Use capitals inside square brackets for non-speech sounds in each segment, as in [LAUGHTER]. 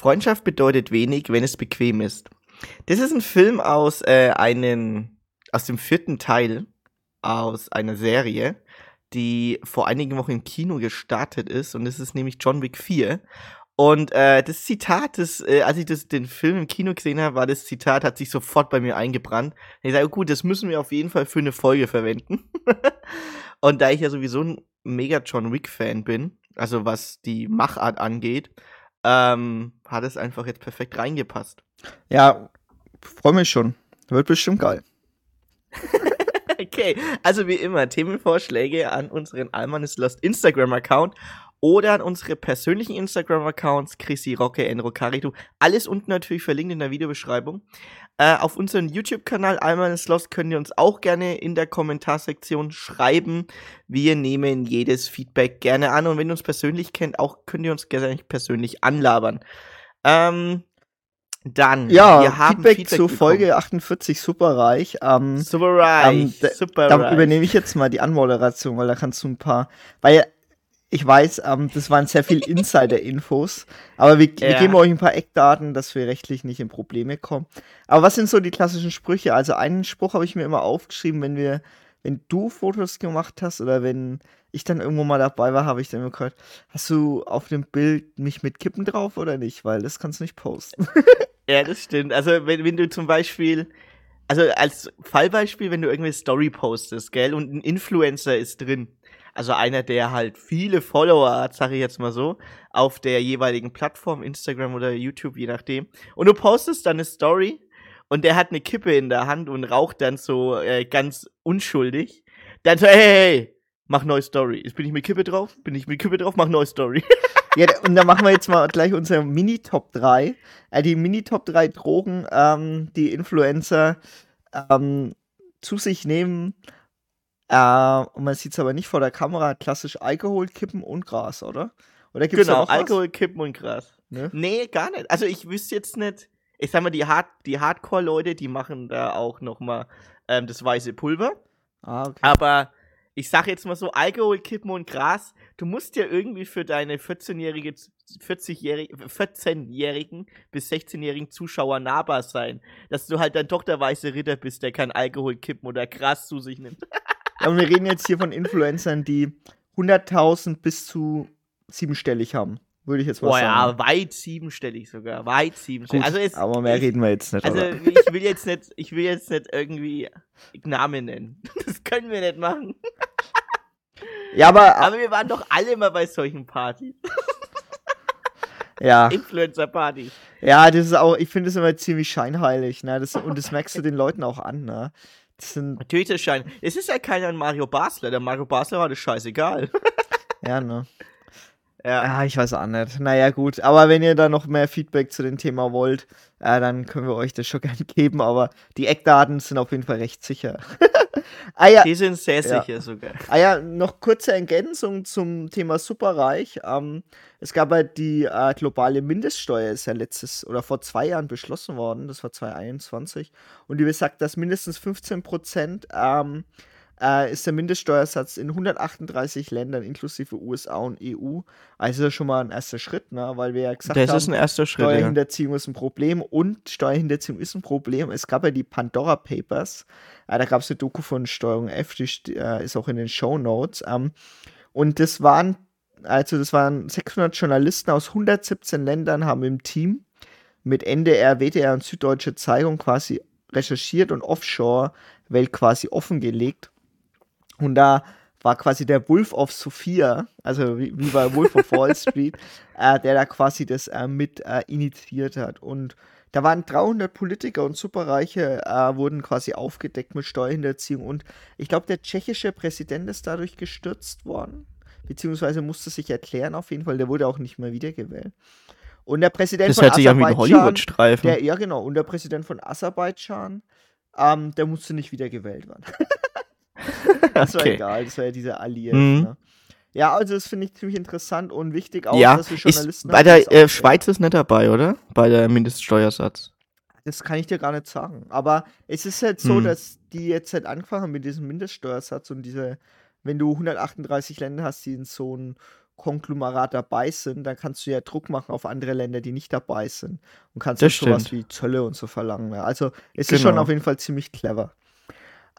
Freundschaft bedeutet wenig, wenn es bequem ist. Das ist ein Film aus äh, einem, aus dem vierten Teil aus einer Serie, die vor einigen Wochen im Kino gestartet ist und das ist nämlich John Wick 4. Und äh, das Zitat, das, äh, als ich das, den Film im Kino gesehen habe, war das Zitat, hat sich sofort bei mir eingebrannt. Und ich sage, gut, das müssen wir auf jeden Fall für eine Folge verwenden. [LAUGHS] und da ich ja sowieso ein mega John Wick-Fan bin, also was die Machart angeht, ähm, hat es einfach jetzt perfekt reingepasst. Ja, freue mich schon. Wird bestimmt geil. [LAUGHS] okay, also wie immer, Themenvorschläge an unseren Alman is Lost Instagram-Account oder an unsere persönlichen Instagram-Accounts, Chrissy Rocke, Enro Caritu. Alles unten natürlich verlinkt in der Videobeschreibung. Äh, auf unseren YouTube-Kanal Alman is Lost könnt ihr uns auch gerne in der Kommentarsektion schreiben. Wir nehmen jedes Feedback gerne an und wenn ihr uns persönlich kennt, auch könnt ihr uns gerne persönlich anlabern. Ähm, dann, ja, wir haben Feedback, Feedback zu bekommen. Folge 48 superreich. Ähm, superreich, ähm, superreich. Da übernehme ich jetzt mal die Anmoderation, weil da kannst du ein paar, weil ich weiß, ähm, das waren sehr viel Insider-Infos, aber wir, ja. wir, geben euch ein paar Eckdaten, dass wir rechtlich nicht in Probleme kommen. Aber was sind so die klassischen Sprüche? Also einen Spruch habe ich mir immer aufgeschrieben, wenn wir, wenn du Fotos gemacht hast oder wenn ich dann irgendwo mal dabei war, habe ich dann immer gehört, hast du auf dem Bild mich mit Kippen drauf oder nicht? Weil das kannst du nicht posten. [LAUGHS] ja, das stimmt. Also wenn, wenn du zum Beispiel also als Fallbeispiel, wenn du irgendwie Story postest, gell, und ein Influencer ist drin, also einer, der halt viele Follower hat, sage ich jetzt mal so, auf der jeweiligen Plattform, Instagram oder YouTube, je nachdem. Und du postest dann eine Story und der hat eine Kippe in der Hand und raucht dann so äh, ganz unschuldig. Dann so, hey, hey, hey, mach neue Story. Bin ich mit Kippe drauf? Bin ich mit Kippe drauf? Mach neue Story. [LAUGHS] ja, und dann machen wir jetzt mal gleich unsere Mini-Top 3. Äh, die Mini-Top 3 Drogen, ähm, die Influencer ähm, zu sich nehmen äh, und man sieht es aber nicht vor der Kamera, klassisch Alkohol, Kippen und Gras, oder? Oder gibt's genau, Alkohol, Kippen und Gras. Ne? Nee, gar nicht. Also ich wüsste jetzt nicht, ich sag mal, die, Hard die Hardcore-Leute, die machen da auch noch mal ähm, das weiße Pulver. Ah, okay. Aber ich sag jetzt mal so, Alkohol, Kippen und Gras, du musst ja irgendwie für deine 14-jährige, 40-jährigen, 14-jährigen bis 16-jährigen Zuschauer nahbar sein. Dass du halt dann doch der weiße Ritter bist, der kein Alkohol, Kippen oder Gras zu sich nimmt. [LAUGHS] Und wir reden jetzt hier von Influencern, die 100.000 bis zu siebenstellig haben. Würde ich jetzt mal Boah, sagen. ja, weit siebenstellig sogar. Weit siebenstellig. Gut, also jetzt, aber mehr ich, reden wir jetzt nicht. Also oder? ich will jetzt nicht, ich will jetzt nicht irgendwie Namen nennen. [LAUGHS] Das können wir nicht machen. Ja, aber. Aber wir waren doch alle mal bei solchen Partys. [LAUGHS] Ja. Influencer-Partys. Ja, das ist auch, ich finde es immer ziemlich scheinheilig, ne? Das, und das merkst du den Leuten auch an, ne? Sind Natürlich das Schein. Es ist ja keiner Mario Basler. Der Mario Basler war das scheißegal. ja, ne? Ja. ja, ich weiß auch nicht. Naja, gut. Aber wenn ihr da noch mehr Feedback zu dem Thema wollt, äh, dann können wir euch das schon [LAUGHS] gerne geben. Aber die Eckdaten sind auf jeden Fall recht sicher. [LAUGHS] ah, ja. Die sind sehr ja. sicher sogar. Ah ja, noch kurze Ergänzung zum Thema Superreich. Ähm, es gab halt die äh, globale Mindeststeuer, ist ja letztes oder vor zwei Jahren beschlossen worden. Das war 2021. Und die besagt, dass mindestens 15 Prozent ähm, äh, ist der Mindeststeuersatz in 138 Ländern inklusive USA und EU. Also schon mal ein erster Schritt, ne? weil wir ja gesagt das haben, ist ein erster Schritt, Steuerhinterziehung ja. ist ein Problem und Steuerhinterziehung ist ein Problem. Es gab ja die Pandora Papers, äh, da gab es eine Doku von Steuerung F, die äh, ist auch in den Show Notes. Ähm, und das waren, also das waren 600 Journalisten aus 117 Ländern, haben im Team mit NDR, WDR und Süddeutsche Zeitung quasi recherchiert und Offshore-Welt quasi offengelegt. Und da war quasi der Wolf of Sophia, also wie, wie bei Wolf of Wall Street, [LAUGHS] äh, der da quasi das äh, mit äh, initiiert hat. Und da waren 300 Politiker und Superreiche äh, wurden quasi aufgedeckt mit Steuerhinterziehung. Und ich glaube, der tschechische Präsident ist dadurch gestürzt worden, beziehungsweise musste sich erklären auf jeden Fall. Der wurde auch nicht mehr wiedergewählt. Und der Präsident das von Aserbaidschan, Hollywood-Streifen. Ja, genau. Und der Präsident von Aserbaidschan, ähm, der musste nicht wiedergewählt werden. [LAUGHS] [LAUGHS] das war okay. egal, das war ja dieser Alliiert. Mhm. Ne? Ja, also das finde ich ziemlich interessant und wichtig auch, ja, dass wir Journalisten ist, Bei der äh, Schweiz ist nicht dabei, oder? Bei der Mindeststeuersatz. Das kann ich dir gar nicht sagen. Aber es ist halt so, mhm. dass die jetzt halt angefangen haben mit diesem Mindeststeuersatz und diese, wenn du 138 Länder hast, die in so einen Konglomerat dabei sind, dann kannst du ja Druck machen auf andere Länder, die nicht dabei sind und kannst Das sowas wie Zölle und so verlangen. Ne? Also es ist schon Genau. auf jeden Fall ziemlich clever.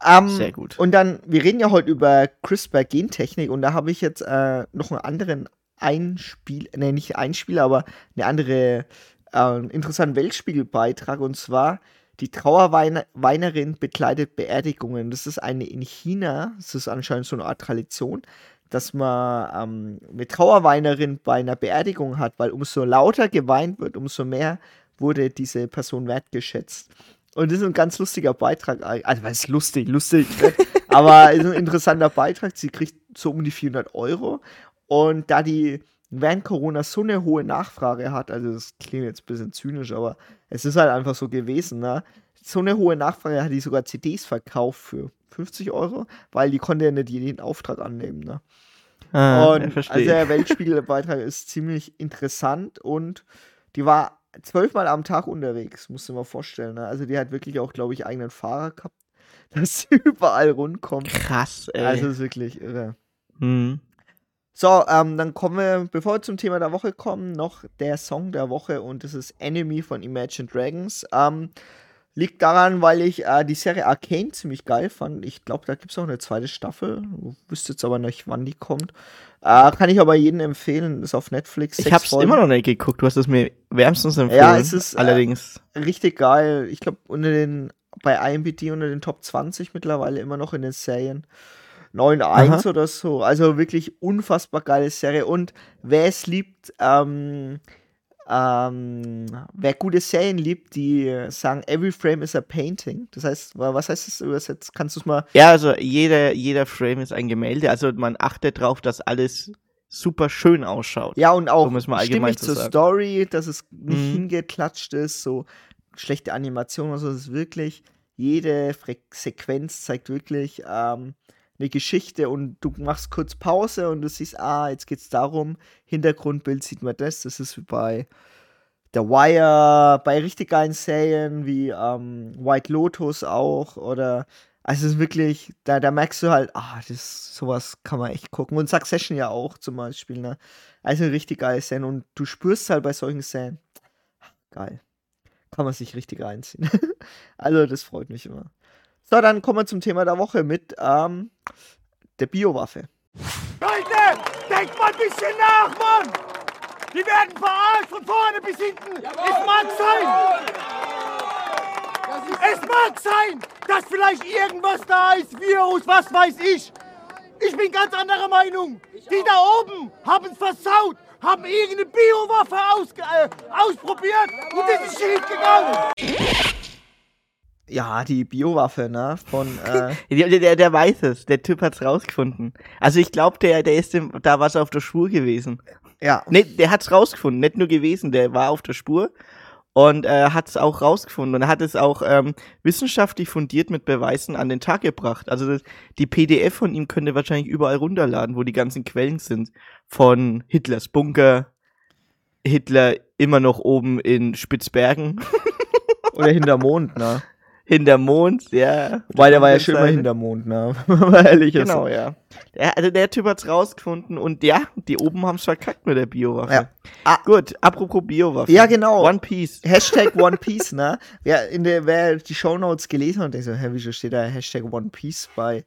Ähm, Sehr gut. Und dann, wir reden ja heute über CRISPR-Gentechnik und da habe ich jetzt äh, noch einen anderen Einspiel, ne, nicht Einspieler, aber eine andere äh, interessanten Weltspiegelbeitrag und zwar die Trauerweinerin begleitet Beerdigungen. Das ist eine in China, das ist anscheinend so eine Art Tradition, dass man ähm, eine Trauerweinerin bei einer Beerdigung hat, weil umso lauter geweint wird, umso mehr wurde diese Person wertgeschätzt. Und das ist ein ganz lustiger Beitrag. Also, was ist lustig? Lustig, nicht, [LAUGHS] aber ist ein interessanter Beitrag. Sie kriegt so um die 400 Euro. Und da die während Corona so eine hohe Nachfrage hat, also das klingt jetzt ein bisschen zynisch, aber es ist halt einfach so gewesen, ne? So eine hohe Nachfrage hat die sogar CDs verkauft für 50 Euro, weil die konnte ja nicht jeden Auftrag annehmen, ne? Ah, Und also der Weltspiegelbeitrag ist ziemlich interessant und die war zwölfmal am Tag unterwegs, musst du dir mal vorstellen. Ne? Also die hat wirklich auch, glaube ich, eigenen Fahrer gehabt, [LAUGHS] dass sie überall rundkommt. Krass, ey. Also ist wirklich irre. hm. So, ähm, dann kommen wir, bevor wir zum Thema der Woche kommen, noch der Song der Woche und das ist Enemy von Imagine Dragons. Ähm, liegt daran, weil ich äh, die Serie Arcane ziemlich geil fand. Ich glaube, da gibt es auch eine zweite Staffel. Wüsste jetzt aber nicht, wann die kommt. Äh, kann ich aber jedem empfehlen. Ist auf Netflix. Ich hab's Folgen. immer noch nicht geguckt. Du hast es mir wärmstens empfohlen. Ja, es ist, äh, allerdings. richtig geil. Ich glaube, unter den, bei IMBD unter den Top 20 mittlerweile immer noch in den Serien. 9-1 Aha. oder so. Also wirklich unfassbar geile Serie. Und wer es liebt, ähm, ähm, wer gute Serien liebt, die sagen, every frame is a painting. Das heißt, wa- was heißt das übersetzt? Kannst du es mal. Ja, also jeder, jeder Frame ist ein Gemälde. Also man achtet drauf, dass alles super schön ausschaut. Ja, und auch Um es mal allgemein zu zur sagen. Story, dass es nicht Mhm. hingeklatscht ist, so schlechte Animation oder so. Es ist wirklich, jede Fre Sequenz zeigt wirklich ähm, eine Geschichte und du machst kurz Pause und du siehst, ah, jetzt geht's darum, Hintergrundbild sieht man das. Das ist wie bei The Wire, bei richtig geilen Serien wie ähm, White Lotus auch oder also es ist wirklich, da, da merkst du halt, ah, das sowas kann man echt gucken. Und Succession ja auch zum Beispiel, ne? Also richtig geile Szene und du spürst halt bei solchen Szenen, geil. Kann man sich richtig reinziehen. [LAUGHS] also das freut mich immer. So, dann kommen wir zum Thema der Woche mit ähm, der Biowaffe. Leute, denkt mal ein bisschen nach, Mann! Die werden verarscht von vorne bis hinten. Es mag sein. Es mag sein, dass vielleicht irgendwas da ist, Virus, was weiß ich. Ich bin ganz anderer Meinung. Die da oben haben es versaut, haben irgendeine Biowaffe ausge äh, ausprobiert und das ist schief gegangen. Ja, die Biowaffe, ne? Von, [LAUGHS] äh, Der, der, der weiß es. Der Typ hat's rausgefunden. Also ich glaube, der, der ist dem, da was auf der Spur gewesen. ja. Nee, der hat's rausgefunden. Nicht nur gewesen, der war auf der Spur und äh, hat's auch rausgefunden. Und er hat es auch ähm, wissenschaftlich fundiert mit Beweisen an den Tag gebracht. Also das, die PDF von ihm könnt ihr wahrscheinlich überall runterladen, wo die ganzen Quellen sind. Von Hitlers Bunker, Hitler immer noch oben in Spitzbergen, [LAUGHS] Oder hinter Mond, ne? Hinterm Mond, ja. Weil der war ja schon immer Seite. hinter Mond, ne? [LAUGHS] War ehrlich jetzt. Genau, ja. Der, also der Typ hat's rausgefunden und ja, die oben haben's verkackt mit der Biowaffe. Ja. Ah. Gut, apropos Biowaffe. Ja, genau. One Piece. [LAUGHS] Hashtag [LAUGHS] One Piece, ne? Wer, in der, wer die Shownotes gelesen hat und denkt so, hä, wieso steht da Hashtag One Piece bei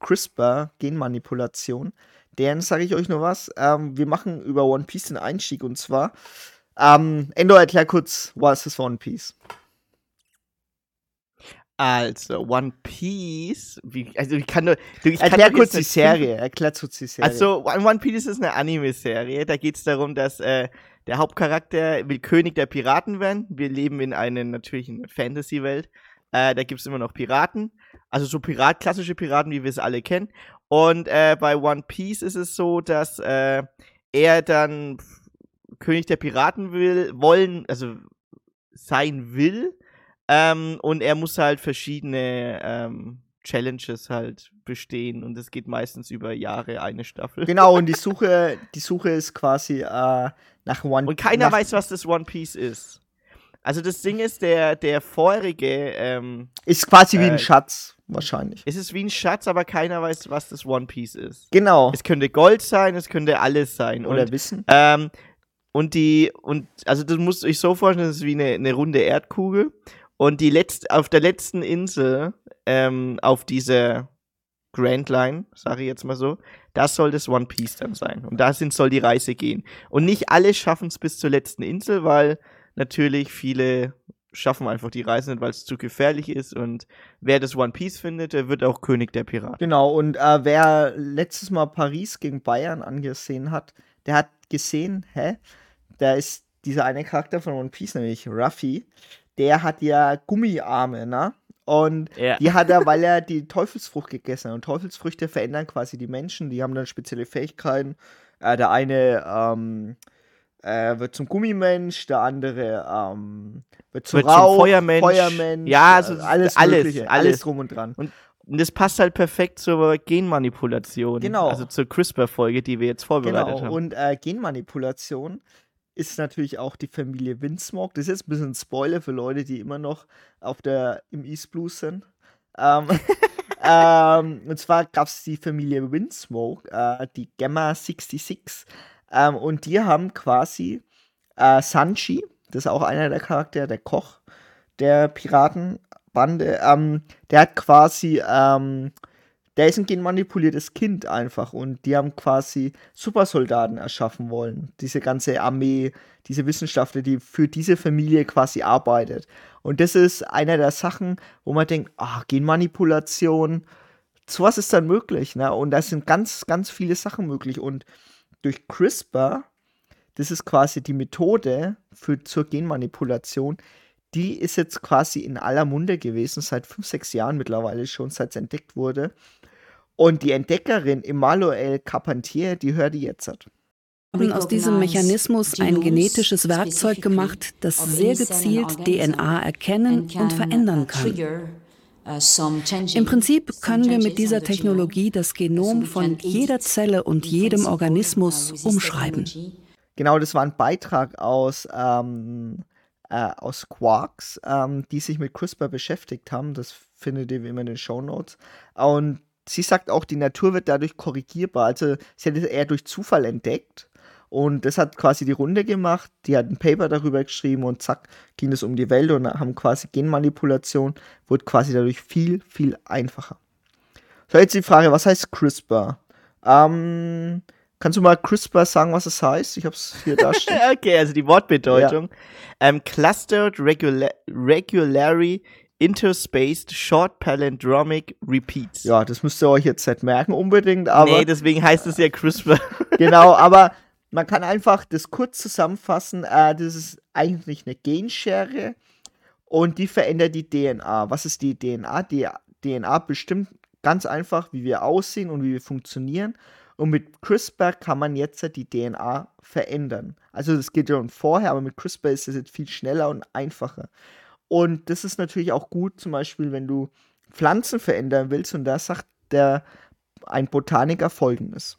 CRISPR, Genmanipulation? Deren sage ich euch nur was. Ähm, wir machen über One Piece den Einstieg und zwar, ähm, Endo, erklär kurz, was ist One Piece? Also, One Piece. Wie, also, ich kann nur. Du, ich kann Erklär doch kurz die Serie, erklär kurz die Serie. Also, One One Piece ist eine Anime-Serie. Da geht es darum, dass äh, der Hauptcharakter will König der Piraten werden. Wir leben in einer natürlichen Fantasy-Welt. Äh, da gibt es immer noch Piraten. Also so Pirat, klassische Piraten, wie wir es alle kennen. Und äh, bei One Piece ist es so, dass äh, er dann König der Piraten will, wollen, also sein will. Ähm, und er muss halt verschiedene ähm, Challenges halt bestehen. Und es geht meistens über Jahre eine Staffel. Genau, und die [LAUGHS] Suche, die Suche ist quasi äh, nach One Und keiner weiß, was das One Piece ist. Also das Ding ist, der, der vorherige ähm, Ist quasi wie Äh, ein Schatz, wahrscheinlich. es ist wie ein Schatz, aber keiner weiß, was das One Piece ist. Genau. Es könnte Gold sein, es könnte alles sein. Oder und, Wissen. ähm, und die, und also das musst du euch so vorstellen, das ist wie eine, eine runde Erdkugel. Und die letzte, auf der letzten Insel, ähm, auf dieser Grand Line, sage ich jetzt mal so, das soll das One Piece dann sein. Und dahin soll die Reise gehen. Und nicht alle schaffen es bis zur letzten Insel, weil natürlich viele schaffen einfach die Reise nicht, weil es zu gefährlich ist. Und wer das One Piece findet, der wird auch König der Piraten. Genau, und äh, wer letztes Mal Paris gegen Bayern angesehen hat, der hat gesehen, hä? Da ist dieser eine Charakter von One Piece, nämlich Ruffy, der hat ja Gummiarme, ne? Und Ja. die hat er, weil er die Teufelsfrucht gegessen hat. Und Teufelsfrüchte verändern quasi die Menschen, die haben dann spezielle Fähigkeiten. Äh, der eine ähm, äh, wird zum Gummimensch, der andere ähm, wird zum Wird zum Rauch, Feuermensch. Feuermensch Ja, also alles, alles, Mögliche, alles. alles drum und dran. Und das passt halt perfekt zur Genmanipulation. Genau. Also zur CRISPR-Folge, die wir jetzt vorbereitet Genau, haben. und äh, Genmanipulation ist natürlich auch die Familie Windsmoke. Das ist jetzt ein bisschen ein Spoiler für Leute, die immer noch auf der, im East Blues sind. Ähm, [LAUGHS] ähm, und zwar gab es die Familie Windsmoke, äh, die Gamma 66. Ähm, und die haben quasi äh, Sanchi, das ist auch einer der Charaktere, der Koch der Piratenbande, ähm, der hat quasi ähm, der ist ein genmanipuliertes Kind einfach und die haben quasi Supersoldaten erschaffen wollen. Diese ganze Armee, diese Wissenschaftler, die für diese Familie quasi arbeitet. Und das ist einer der Sachen, wo man denkt, ah, Genmanipulation, sowas ist dann möglich, ne? Und da sind ganz, ganz viele Sachen möglich. Und durch CRISPR, das ist quasi die Methode für, zur Genmanipulation, die ist jetzt quasi in aller Munde gewesen, seit fünf, sechs Jahren mittlerweile schon, seit es entdeckt wurde. Und die Entdeckerin Emmanuel Carpentier, die hört die jetzt. haben aus diesem Mechanismus ein genetisches Werkzeug gemacht, das sehr gezielt DNA erkennen und verändern kann. Im Prinzip können wir mit dieser Technologie das Genom von jeder Zelle und jedem Organismus umschreiben. Genau, das war ein Beitrag aus, ähm, äh, aus Quarks, ähm, die sich mit CRISPR beschäftigt haben. Das findet ihr wie immer in den Show Notes. Und sie sagt auch, die Natur wird dadurch korrigierbar. Also sie hat es eher durch Zufall entdeckt. Und das hat quasi die Runde gemacht. Die hat ein Paper darüber geschrieben und zack, ging es um die Welt und haben quasi Genmanipulation, wurde quasi dadurch viel, viel einfacher. So, jetzt die Frage, was heißt CRISPR? Ähm, kannst du mal CRISPR sagen, was es heißt? Ich habe es hier da [LAUGHS] stehen. okay, also die Wortbedeutung. Ähm, clustered Regula Regularly Interspaced Short Palindromic Repeats. ja, das müsst ihr euch jetzt nicht merken unbedingt, aber nee, deswegen heißt es ja CRISPR. [LAUGHS] genau, aber man kann einfach das kurz zusammenfassen. Äh, das ist eigentlich eine Genschere und die verändert die DNA. Was ist die DNA? Die DNA bestimmt ganz einfach, wie wir aussehen und wie wir funktionieren. Und mit CRISPR kann man jetzt die DNA verändern. Also das geht ja schon vorher, aber mit CRISPR ist es jetzt viel schneller und einfacher. Und das ist natürlich auch gut, zum Beispiel, wenn du Pflanzen verändern willst. Und da sagt der ein Botaniker folgendes.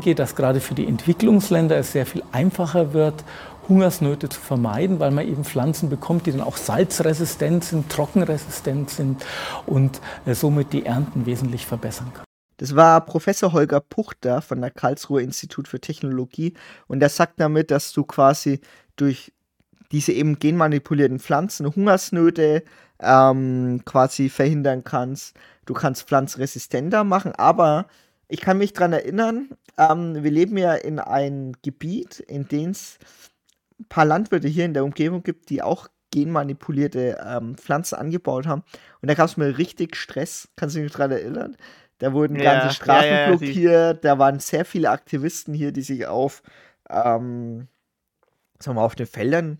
geht, dass gerade für die Entwicklungsländer es sehr viel einfacher wird, Hungersnöte zu vermeiden, weil man eben Pflanzen bekommt, die dann auch salzresistent sind, trockenresistent sind und äh, somit die Ernten wesentlich verbessern kann. Das war Professor Holger Puchter von der Karlsruher Institut für Technologie und der sagt damit, dass du quasi durch diese eben genmanipulierten Pflanzen Hungersnöte ähm, quasi verhindern kannst. Du kannst Pflanzen resistenter machen, aber ich kann mich daran erinnern, ähm, wir leben ja in einem Gebiet, in dem es ein paar Landwirte hier in der Umgebung gibt, die auch genmanipulierte ähm, Pflanzen angebaut haben. Und da gab es mal richtig Stress. Kannst du dich daran erinnern? Da wurden Ja, ganze Straßen ja, ja, blockiert. Da waren sehr viele Aktivisten hier, die sich auf, ähm, sagen wir, auf den Feldern,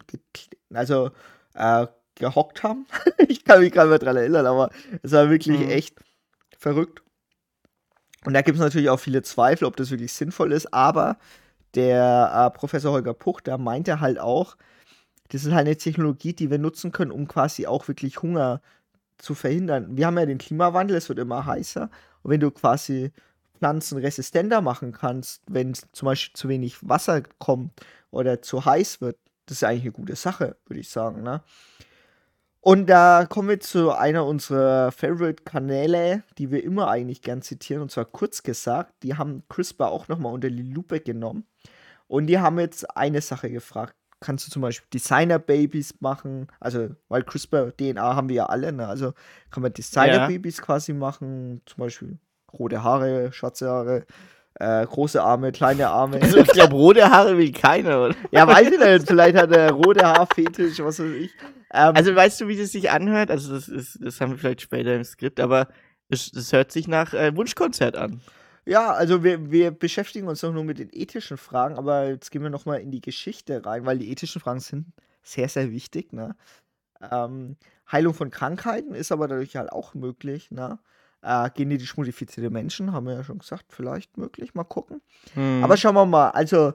also äh, gehockt haben. [LAUGHS] ich kann mich gerade mal daran erinnern, aber es war wirklich Mhm. echt verrückt. Und da gibt es natürlich auch viele Zweifel, ob das wirklich sinnvoll ist, aber der äh, Professor Holger Puch, der meinte halt auch, das ist halt eine Technologie, die wir nutzen können, um quasi auch wirklich Hunger zu verhindern. Wir haben ja den Klimawandel, es wird immer heißer. Und wenn du quasi Pflanzen resistenter machen kannst, wenn zum Beispiel zu wenig Wasser kommt oder zu heiß wird, das ist eigentlich eine gute Sache, würde ich sagen. Ne? Und da kommen wir zu einer unserer Favorite-Kanäle, die wir immer eigentlich gern zitieren, und zwar kurz gesagt. Die haben CRISPR auch nochmal unter die Lupe genommen. Und die haben jetzt eine Sache gefragt. Kannst du zum Beispiel Designer-Babys machen? Also, weil CRISPR-DNA haben wir ja alle, ne? Also kann man Designer-Babys ja. quasi machen, zum Beispiel rote Haare, schwarze Haare, äh, große Arme, kleine Arme. Also ich glaube, rote Haare will keiner, oder? Ja, weiß ich nicht. Vielleicht hat er rote Haarfetisch, was weiß ich. Ähm, also weißt du, wie das sich anhört? Also das ist, das haben wir vielleicht später im Skript, aber es, es hört sich nach äh, Wunschkonzert an. Ja, also wir, wir beschäftigen uns doch nur mit den ethischen Fragen, aber jetzt gehen wir nochmal in die Geschichte rein, weil die ethischen Fragen sind sehr, sehr wichtig. Ne? Ähm, Heilung von Krankheiten ist aber dadurch halt auch möglich. Ne? Äh, genetisch modifizierte Menschen, haben wir ja schon gesagt, vielleicht möglich, mal gucken. Hm. Aber schauen wir mal, also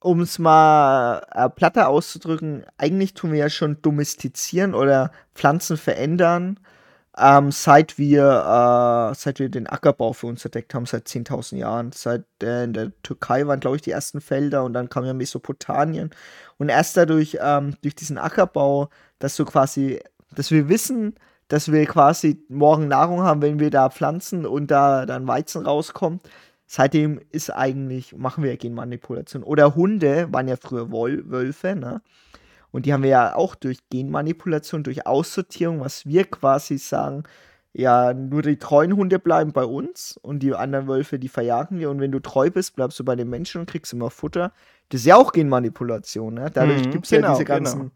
um es mal äh, platter auszudrücken, eigentlich tun wir ja schon domestizieren oder Pflanzen verändern, ähm, seit wir äh, seit wir den Ackerbau für uns entdeckt haben, seit 10.000 Jahren. Seit äh, in der Türkei waren, glaube ich, die ersten Felder und dann kam ja Mesopotamien. Und erst dadurch, ähm, durch diesen Ackerbau, dass du quasi, dass wir wissen, dass wir quasi morgen Nahrung haben, wenn wir da pflanzen und da dann Weizen rauskommt, seitdem ist eigentlich, machen wir ja Genmanipulation. Oder Hunde waren ja früher Wol Wölfe, ne? Und die haben wir ja auch durch Genmanipulation, durch Aussortierung, was wir quasi sagen, ja, nur die treuen Hunde bleiben bei uns und die anderen Wölfe, die verjagen wir. Und wenn du treu bist, bleibst du bei den Menschen und kriegst immer Futter. Das ist ja auch Genmanipulation, ne? Dadurch mhm, gibt es genau, ja diese ganzen genau.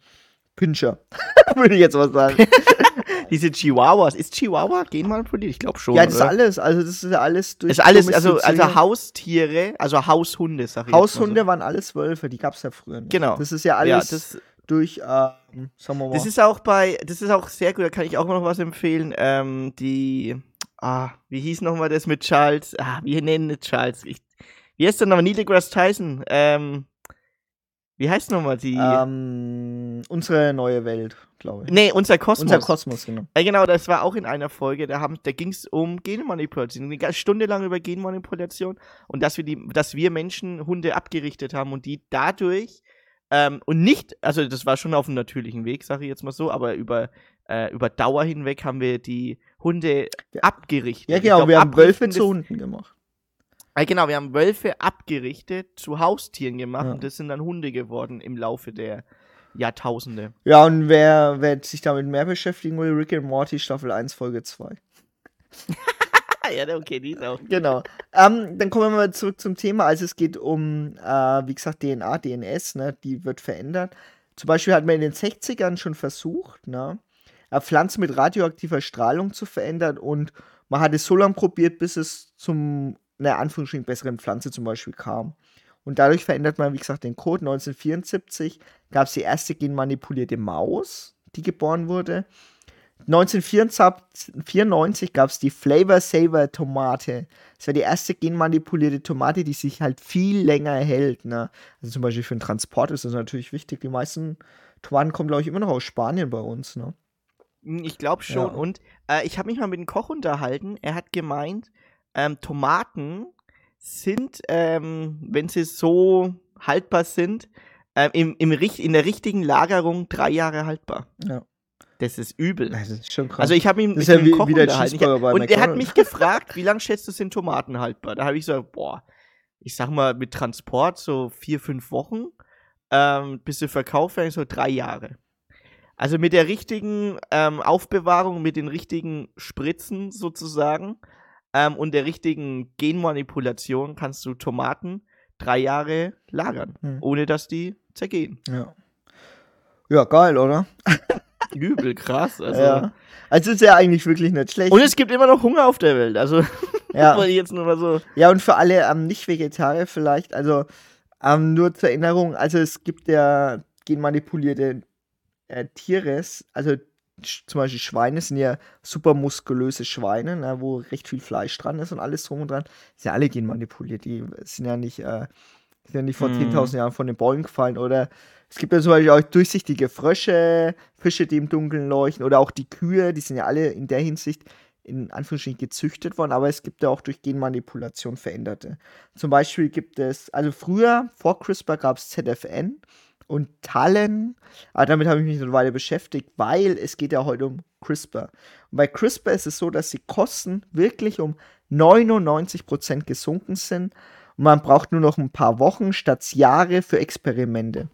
Pinscher, [LAUGHS] würde ich jetzt mal sagen. [LAUGHS] diese Chihuahuas. Ist Chihuahua genmanipuliert? Ich glaube schon. Ja, das oder? ist alles. Also, das ist ja alles durch. Ist alles, also, also Haustiere, also Haushunde, sag ich Haushunde so. waren alles Wölfe, die gab es ja früher nicht. Genau. Das ist ja alles ja, das, durch, äh, sagen wir mal. Das ist auch bei, das ist auch sehr gut, da kann ich auch noch was empfehlen. Ähm, die, ah, wie hieß nochmal das mit Charles? Ah, wie nennen das Charles? Ich, wie heißt der nochmal? Neil deGrasse Tyson. Ähm, wie heißt nochmal die? Ähm, unsere neue Welt, glaube ich. Nee, unser Kosmos. Unser Kosmos, genau. Ja, genau, das war auch in einer Folge, da, haben, da ging es um Genmanipulation. Eine Stunde lang über Genmanipulation und dass wir, die, dass wir Menschen Hunde abgerichtet haben und die dadurch ähm, und nicht, also das war schon auf einem natürlichen Weg, sage ich jetzt mal so, aber über, äh, über Dauer hinweg haben wir die Hunde ja. abgerichtet. Ja, genau, glaub, wir haben Wölfe zu Hunden gemacht. Ah, genau, wir haben Wölfe abgerichtet, zu Haustieren gemacht ja. und das sind dann Hunde geworden im Laufe der Jahrtausende. Ja, und wer, wer sich damit mehr beschäftigen will, Rick and Morty Staffel 1, Folge 2. [LAUGHS] ja, okay, die ist auch. Genau. Ähm, dann kommen wir mal zurück zum Thema. Also es geht um, äh, wie gesagt, DNA, DNS, ne, die wird verändert. Zum Beispiel hat man in den 60ern schon versucht, ne, Pflanzen mit radioaktiver Strahlung zu verändern und man hat es so lange probiert, bis es zum einer Anführungsstrichen besseren Pflanze zum Beispiel kam. Und dadurch verändert man, wie gesagt, den Code. 1974 gab es die erste genmanipulierte Maus, die geboren wurde. 1994 gab es die Flavor Saver Tomate. Das war die erste genmanipulierte Tomate, die sich halt viel länger hält. Ne? Also zum Beispiel für den Transport ist das natürlich wichtig. Die meisten Tomaten kommen, glaube ich, immer noch aus Spanien bei uns. Ne? Ich glaube schon. Ja. Und äh, ich habe mich mal mit dem Koch unterhalten. Er hat gemeint, ähm, Tomaten sind, ähm, wenn sie so haltbar sind, ähm, im, im, in der richtigen Lagerung drei Jahre haltbar. Ja. Das ist übel. Das ist schon krass. Also ich habe ihn mit ja dem Koch unterhalten. Hab, und er hat mich gefragt, wie lange schätzt du sind Tomaten haltbar? Da habe ich so, boah, ich sag mal mit Transport so vier, fünf Wochen, ähm, bis sie verkauft werden, so drei Jahre. Also mit der richtigen ähm, Aufbewahrung, mit den richtigen Spritzen sozusagen, ähm, und der richtigen Genmanipulation kannst du Tomaten drei Jahre lagern, hm. ohne dass die zergehen. Ja. Ja, geil, oder? [LAUGHS] Übel krass. Also. Ja. Also ist ja eigentlich wirklich nicht schlecht. Und es gibt immer noch Hunger auf der Welt. Also [LAUGHS] ja. jetzt nur mal so. Ja, und für alle ähm, Nicht-Vegetarier vielleicht, also ähm, nur zur Erinnerung, also es gibt ja genmanipulierte äh, Tiere, also zum Beispiel Schweine sind ja super muskulöse Schweine, ne, wo recht viel Fleisch dran ist und alles drum und dran. Sind ja alle genmanipuliert. Die sind ja nicht, äh, sind ja nicht vor mm. 10.000 Jahren von den Bäumen gefallen. Oder es gibt ja zum Beispiel auch durchsichtige Frösche, Fische, die im Dunkeln leuchten. Oder auch die Kühe, die sind ja alle in der Hinsicht in Anführungsstrichen gezüchtet worden, aber es gibt ja auch durch Genmanipulation veränderte. Zum Beispiel gibt es, also früher, vor CRISPR gab es ZFN und Tallen. Aber damit habe ich mich eine Weile beschäftigt, weil es geht ja heute um CRISPR. Und bei CRISPR ist es so, dass die Kosten wirklich um 99% gesunken sind und man braucht nur noch ein paar Wochen statt Jahre für Experimente.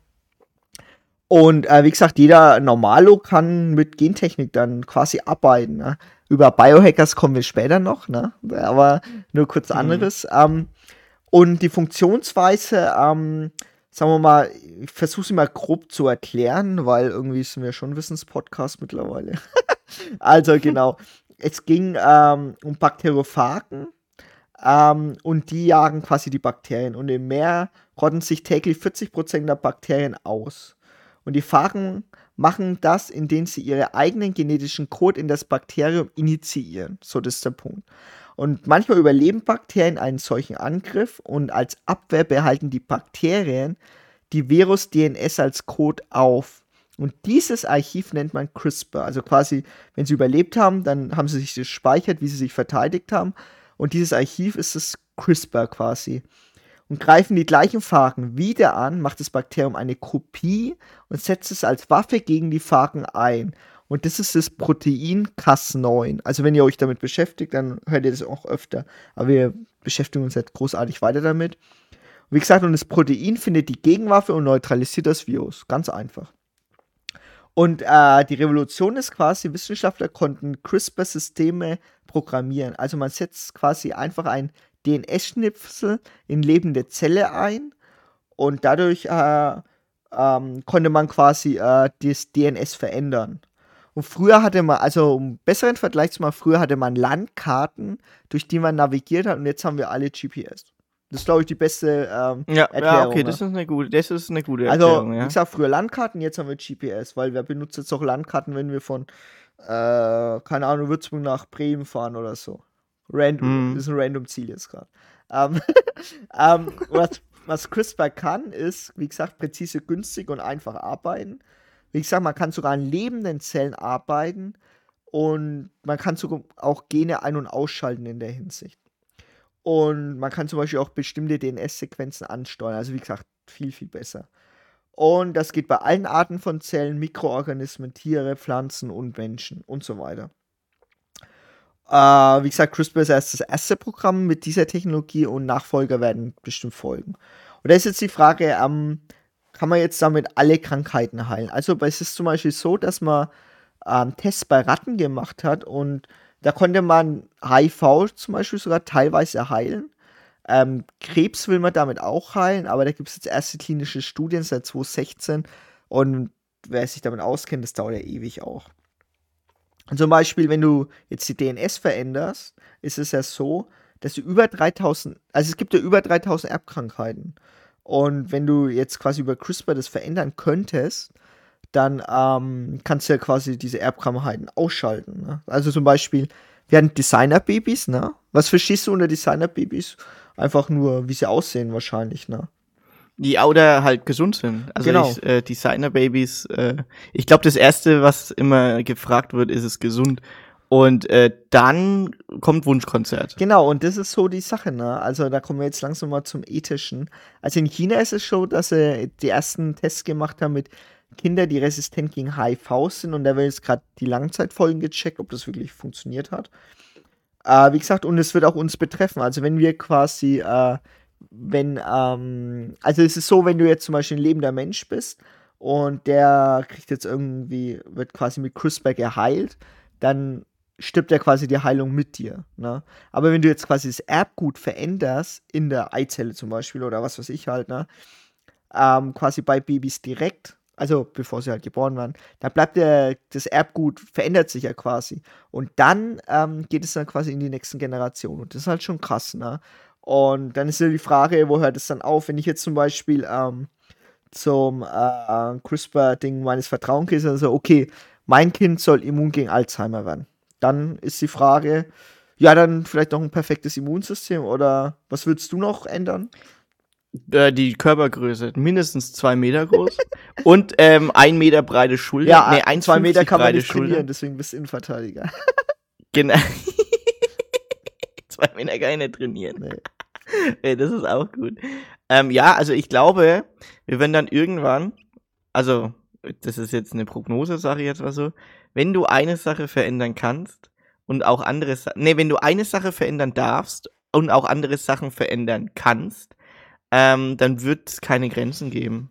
Und äh, wie gesagt, jeder Normalo kann mit Gentechnik dann quasi arbeiten. Ne? Über Biohackers kommen wir später noch, ne? aber nur kurz mhm. anderes. Ähm, und die Funktionsweise, ähm, sagen wir mal, ich versuche sie mal grob zu erklären, weil irgendwie sind wir schon Wissenspodcast mittlerweile. [LAUGHS] also [LAUGHS] genau, es ging ähm, um Bakteriophagen ähm, und die jagen quasi die Bakterien. Und im Meer rotten sich täglich 40% der Bakterien aus. Und die Phagen machen das, indem sie ihre eigenen genetischen Code in das Bakterium initiieren. So, das ist der Punkt. Und manchmal überleben Bakterien einen solchen Angriff und als Abwehr behalten die Bakterien die Virus-DNS als Code auf. Und dieses Archiv nennt man CRISPR. Also quasi, wenn sie überlebt haben, dann haben sie sich gespeichert, wie sie sich verteidigt haben. Und dieses Archiv ist das CRISPR quasi. Und greifen die gleichen Phagen wieder an, macht das Bakterium eine Kopie und setzt es als Waffe gegen die Phagen ein. Und das ist das Protein Cas9. Also wenn ihr euch damit beschäftigt, dann hört ihr das auch öfter. Aber wir beschäftigen uns jetzt großartig weiter damit. Wie gesagt, und das Protein findet die Gegenwaffe und neutralisiert das Virus. Ganz einfach. Und äh, die Revolution ist quasi, Wissenschaftler konnten CRISPR-Systeme programmieren. Also man setzt quasi einfach ein DNS-Schnipsel in lebende Zelle ein und dadurch äh, ähm, konnte man quasi äh, das DNS verändern. Und früher hatte man, also um besseren Vergleich zu machen, früher hatte man Landkarten, durch die man navigiert hat und jetzt haben wir alle GPS. Das ist, glaube ich, die beste ähm, ja, Erklärung. Ja, okay, das ist eine gute, das ist eine gute also, Erklärung. Also, ja. wie gesagt, früher Landkarten, jetzt haben wir GPS, weil wer benutzt jetzt auch Landkarten, wenn wir von, äh, keine Ahnung, Würzburg nach Bremen fahren oder so. Random, mm. ist ein random Ziel jetzt gerade. Ähm, [LAUGHS] ähm, was, was CRISPR kann, ist, wie gesagt, präzise, günstig und einfach arbeiten. Wie gesagt, man kann sogar an lebenden Zellen arbeiten und man kann sogar auch Gene ein- und ausschalten in der Hinsicht. Und man kann zum Beispiel auch bestimmte DNS-Sequenzen ansteuern. Also wie gesagt, viel, viel besser. Und das geht bei allen Arten von Zellen, Mikroorganismen, Tiere, Pflanzen und Menschen und so weiter. Äh, wie gesagt, CRISPR ist erst das erste Programm mit dieser Technologie und Nachfolger werden bestimmt folgen. Und da ist jetzt die Frage, ähm, kann man jetzt damit alle Krankheiten heilen. Also es ist zum Beispiel so, dass man ähm, Tests bei Ratten gemacht hat und da konnte man HIV zum Beispiel sogar teilweise heilen. Ähm, Krebs will man damit auch heilen, aber da gibt es jetzt erste klinische Studien seit 2016 und wer sich damit auskennt, das dauert ja ewig auch. Und zum Beispiel, wenn du jetzt die DNS veränderst, ist es ja so, dass du über 3000, also es gibt ja über 3000 Erbkrankheiten. Und wenn du jetzt quasi über CRISPR das verändern könntest, dann ähm, kannst du ja quasi diese Erbkrankheiten ausschalten. Ne? Also zum Beispiel, wir hatten Designer-Babys, ne? Was verstehst du unter Designer-Babys? Einfach nur, wie sie aussehen wahrscheinlich, ne? Die oder halt gesund sind. Also genau. ich, äh, Designer-Babys, äh, ich glaube, das Erste, was immer gefragt wird, ist es gesund. Und äh, dann kommt Wunschkonzert. Genau, und das ist so die Sache, ne? Also da kommen wir jetzt langsam mal zum Ethischen. Also in China ist es so, dass sie die ersten Tests gemacht haben mit Kindern, die resistent gegen HIV sind. Und da werden jetzt gerade die Langzeitfolgen gecheckt, ob das wirklich funktioniert hat. Äh, wie gesagt, und es wird auch uns betreffen. Also wenn wir quasi, äh, wenn, ähm, also es ist so, wenn du jetzt zum Beispiel ein lebender Mensch bist und der kriegt jetzt irgendwie, wird quasi mit CRISPR geheilt, dann stirbt ja quasi die Heilung mit dir. Ne? Aber wenn du jetzt quasi das Erbgut veränderst, in der Eizelle zum Beispiel oder was weiß ich halt, ne? Ähm, quasi bei Babys direkt, also bevor sie halt geboren werden, dann bleibt der, das Erbgut, verändert sich ja quasi. Und dann ähm, geht es dann quasi in die nächsten Generationen. Und das ist halt schon krass, ne? Und dann ist ja die Frage, wo hört es dann auf? Wenn ich jetzt zum Beispiel ähm, zum äh, CRISPR-Ding meines Vertrauens gehe, dann so, okay, mein Kind soll immun gegen Alzheimer werden dann ist die Frage, ja, dann vielleicht noch ein perfektes Immunsystem oder was würdest du noch ändern? Äh, die Körpergröße, mindestens zwei Meter groß [LAUGHS] und ähm, ein Meter breite Schulter. Ja, nee, ein, zwei Meter kann man nicht trainieren, Schulter. deswegen bist du Innenverteidiger. [LAUGHS] genau. [LAUGHS] zwei Meter kann ich nicht trainieren. Nee. nee das ist auch gut. Ähm, ja, also ich glaube, wir werden dann irgendwann also das ist jetzt eine Prognose, sage ich jetzt mal so, wenn du eine Sache verändern kannst und auch andere Sachen, nee, wenn du eine Sache verändern darfst und auch andere Sachen verändern kannst, ähm, dann wird es keine Grenzen geben.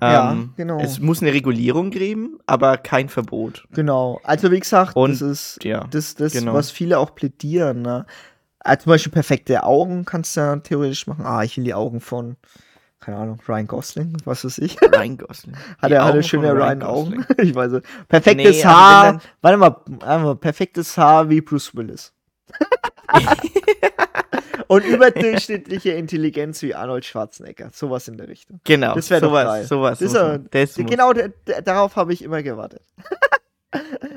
Ja, Ähm, genau. Es muss eine Regulierung geben, aber kein Verbot. Genau. Also wie gesagt, Und- das ist ja, das, das genau. was viele auch plädieren. Ne? Also zum Beispiel perfekte Augen kannst du ja theoretisch machen. Ah, ich will die Augen von, keine Ahnung, Ryan Gosling, was weiß ich. Ryan Gosling. [LAUGHS] Hat er alle schöne Ryan Ryan Augen? [LAUGHS] Ich weiß nicht. Perfektes Nee, also Haar. dann- warte mal, warte mal, perfektes Haar wie Bruce Willis. [LAUGHS] Und überdurchschnittliche Intelligenz wie Arnold Schwarzenegger. Sowas in der Richtung. Genau, Das wär doch sowas, geil. sowas. Das ist man- Genau, d- d- darauf habe ich immer gewartet.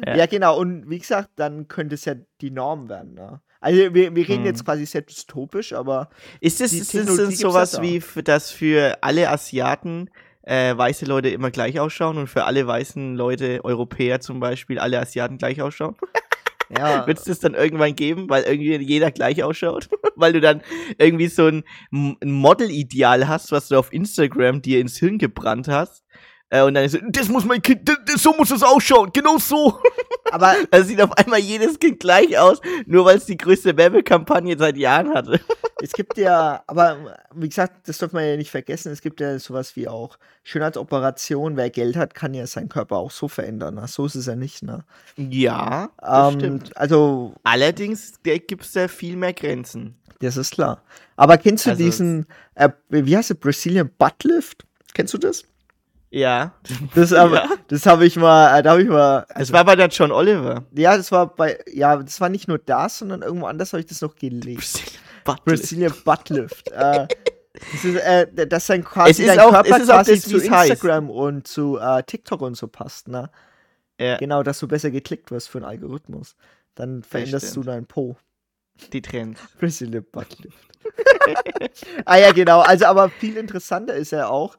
ja. Ja. genau. Und wie gesagt, dann könnte es ja die Norm werden. Ne? Also wir, wir reden Hm. jetzt quasi sehr dystopisch, aber Ist das, Die ist Technologie denn sowas wie, dass für alle Asiaten äh, weiße Leute immer gleich ausschauen und für alle weißen Leute, Europäer zum Beispiel, alle Asiaten gleich ausschauen? [LAUGHS] ja. [LAUGHS] Wird es das dann irgendwann geben, weil irgendwie jeder gleich ausschaut? [LAUGHS] weil du dann irgendwie so ein, ein Model-Ideal hast, was du auf Instagram dir ins Hirn gebrannt hast. Äh, und dann ist so, das muss mein Kind, das, das, so muss es ausschauen, genau so. [LAUGHS] aber Da sieht auf einmal jedes Kind gleich aus, nur weil es die größte Werbekampagne seit Jahren hatte. [LAUGHS] es gibt ja, aber wie gesagt, das darf man ja nicht vergessen, es gibt ja sowas wie auch Schönheitsoperation. Wer Geld hat, kann ja seinen Körper auch so verändern. Ne? So ist es ja nicht. Ne? Ja, das Ähm, stimmt. also Allerdings gibt es da viel mehr Grenzen. Das ist klar. Aber kennst du Also- diesen, äh, wie heißt der, Brazilian Buttlift? Kennst du das? [LAUGHS] Ja, Das, aber, Ja. das habe ich mal, äh, da habe ich mal, das also, war bei der John Oliver. ja, das war bei, ja, das war nicht nur das, sondern irgendwo anders habe ich das noch gelesen. Brazilian Buttlift. äh, [LAUGHS] das ist, äh, dass quasi Es ist auch- Körper es ist auch quasi das, zu wie's heißt. Instagram und zu äh, TikTok und so passt, ne? Ja, Genau, dass du besser geklickt wirst für einen Algorithmus. Dann veränderst du deinen Po. die Trends. Brazilian Buttlift. [LAUGHS] ah ja, genau. Also, aber viel interessanter ist ja auch,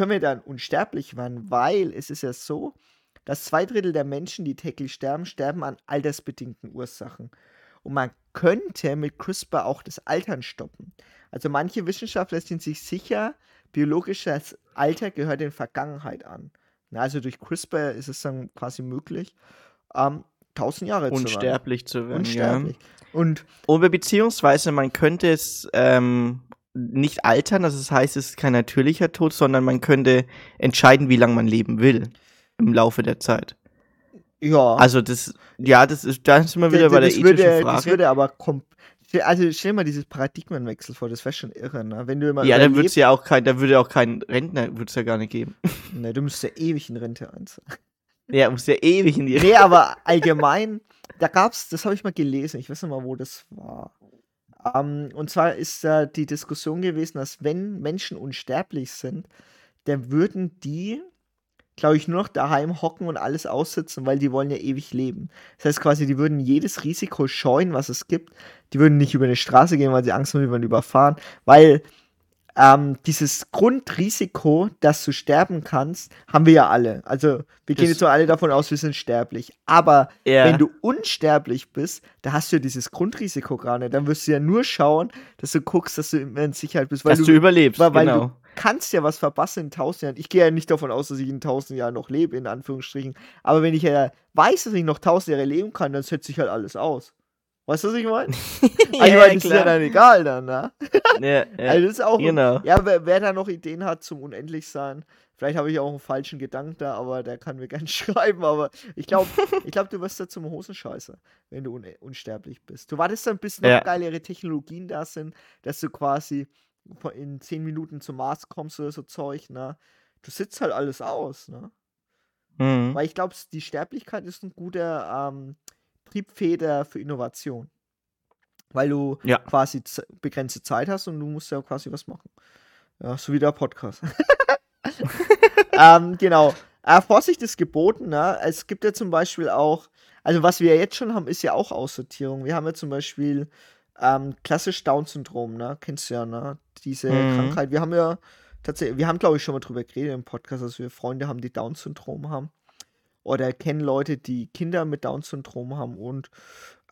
können wir dann unsterblich werden, weil es ist ja so, dass zwei Drittel der Menschen, die täglich sterben, sterben an altersbedingten Ursachen. Und man könnte mit CRISPR auch das Altern stoppen. Also manche Wissenschaftler sind sich sicher, biologisches Alter gehört in Vergangenheit an. Na, also durch CRISPR ist es dann quasi möglich, ähm, 1000 Jahre zu werden. Unsterblich zu werden. Unsterblich. Und Ja. Oder beziehungsweise man könnte es ähm, nicht altern, also das heißt, es ist kein natürlicher Tod, sondern man könnte entscheiden, wie lange man leben will im Laufe der Zeit. ja, Also das, ja, das ist, da sind wir wieder D- bei der das ethischen würde, Das Frage. würde aber also stell dir mal dieses Paradigmenwechsel vor, das wäre schon irre, ne? Wenn du immer ja, dann würde es ja auch kein, da würde auch kein Rentner, würde es ja gar nicht geben. [LAUGHS] ne, du müsstest ja ewig in Rente einzahlen. Ja, muss ja ewig in die Nee, aber allgemein, da gab's, das habe ich mal gelesen, ich weiß nicht mal, wo das war. Ähm, und zwar ist da die Diskussion gewesen, dass wenn Menschen unsterblich sind, dann würden die, glaube ich, nur noch daheim hocken und alles aussitzen, weil die wollen ja ewig leben. Das heißt quasi, die würden jedes Risiko scheuen, was es gibt. Die würden nicht über eine Straße gehen, weil sie Angst haben, die werden überfahren, weil ähm, dieses Grundrisiko, dass du sterben kannst, haben wir ja alle. Also wir gehen Das- jetzt mal alle davon aus, wir sind sterblich. Aber Ja. wenn du unsterblich bist, da hast du ja dieses Grundrisiko gar nicht. Dann wirst du ja nur schauen, dass du guckst, dass du immer in Sicherheit bist. Weil dass du, überlebst, weil, weil genau. du kannst ja was verpassen in tausend Jahren. Ich gehe ja nicht davon aus, dass ich in tausend Jahren noch lebe, in Anführungsstrichen. Aber wenn ich ja weiß, dass ich noch tausend Jahre leben kann, dann setze ich halt alles aus. Weißt du, was ich meine? [LAUGHS] ja, also, ich meine, das ist ja dann egal dann, ne? [LAUGHS] ja, ja. Also das ist auch. genau. Ja, wer, wer da noch Ideen hat zum Unendlichsein, vielleicht habe ich auch einen falschen Gedanken da, aber der kann mir [LAUGHS] gerne schreiben. Aber ich glaube, ich glaub, du wirst da zum Hosenscheißer, wenn du un unsterblich bist. Du wartest dann, bis noch Ja. geilere Technologien da sind, dass du quasi in zehn Minuten zum Mars kommst oder so Zeug, ne? Du sitzt halt alles aus, ne? Mhm. Weil ich glaube, die Sterblichkeit ist ein guter ähm, Triebfeder für Innovation. Weil du Ja. quasi begrenzte Zeit hast und du musst ja quasi was machen. Ja, so wie der Podcast. [LAUGHS] ähm, genau. Äh, Vorsicht ist geboten, ne? Es gibt ja zum Beispiel auch, also was wir jetzt schon haben, ist ja auch Aussortierung. Wir haben ja zum Beispiel ähm, klassisch Down-Syndrom, ne? Kennst du ja, ne? Diese Mhm. Krankheit. Wir haben ja tatsächlich, wir haben glaube ich schon mal drüber geredet im Podcast, dass wir Freunde haben, die Down-Syndrom haben. Oder kennen Leute, die Kinder mit Down-Syndrom haben und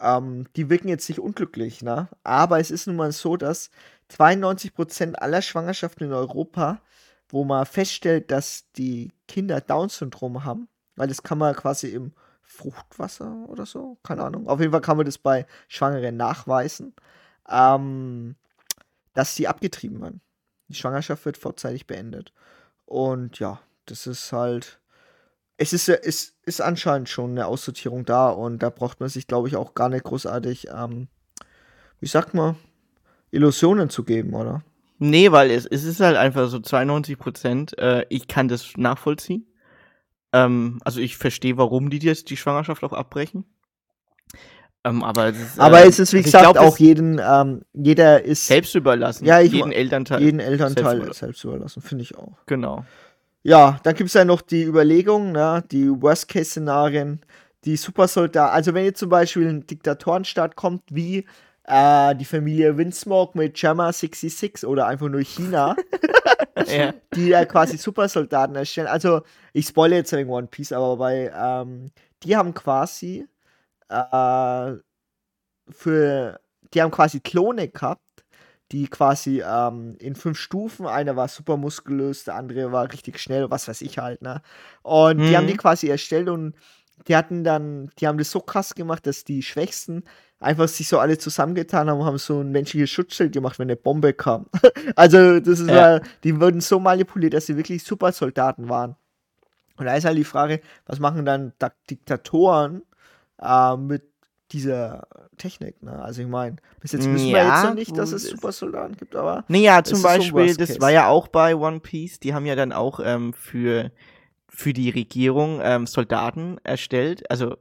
ähm, die wirken jetzt nicht unglücklich, ne? Aber es ist nun mal so, dass 92% aller Schwangerschaften in Europa wo man feststellt, dass die Kinder Down-Syndrom haben, weil das kann man quasi im Fruchtwasser oder so, keine Ahnung. Auf jeden Fall kann man das bei Schwangeren nachweisen, ähm, dass sie abgetrieben werden. Die Schwangerschaft wird vorzeitig beendet. Und ja, das ist halt. Es ist, es ist anscheinend schon eine Aussortierung da und da braucht man sich, glaube ich, auch gar nicht großartig, ähm, wie sagt man, Illusionen zu geben, oder? Nee, weil es, es ist halt einfach so 92 Prozent. Äh, ich kann das nachvollziehen. Ähm, also ich verstehe, warum die jetzt die Schwangerschaft auch abbrechen. Ähm, aber, es ist, aber äh, es ist, wie also gesagt, glaub, auch jeden, ähm, jeder ist. Selbst überlassen. Ja, ich, jeden Elternteil. Jeden Elternteil selbst, selbst überlassen, finde ich auch. Genau. Ja, dann gibt es ja noch die Überlegung, ne, die Worst-Case-Szenarien, die Supersoldaten. Also, wenn jetzt zum Beispiel ein Diktatorenstaat kommt, wie äh, die Familie Windsmoke mit Jamma 66 oder einfach nur China, [LAUGHS] ja. die ja quasi Supersoldaten erstellen. Also, ich spoilere jetzt wegen One Piece, aber bei, ähm, die haben quasi äh, für, die haben quasi Klone gehabt, die quasi ähm, in fünf Stufen, einer war super muskulös, der andere war richtig schnell, was weiß ich halt, ne? Und mhm. die haben die mhm. quasi erstellt und die hatten dann, die haben das so krass gemacht, dass die Schwächsten einfach sich so alle zusammengetan haben und haben so ein menschliches Schutzschild gemacht, wenn eine Bombe kam. [LAUGHS] also, das ist, ja. die wurden so manipuliert, dass sie wirklich super Soldaten waren. Und da ist halt die Frage, was machen dann Diktatoren, äh, mit dieser Technik. Ne? Also ich meine, bis jetzt wissen ja, wir jetzt noch nicht, dass es Supersoldaten gibt, aber. Naja, zum Beispiel, so das war ja auch bei One Piece, die haben ja dann auch ähm, für, für die Regierung ähm, Soldaten erstellt, also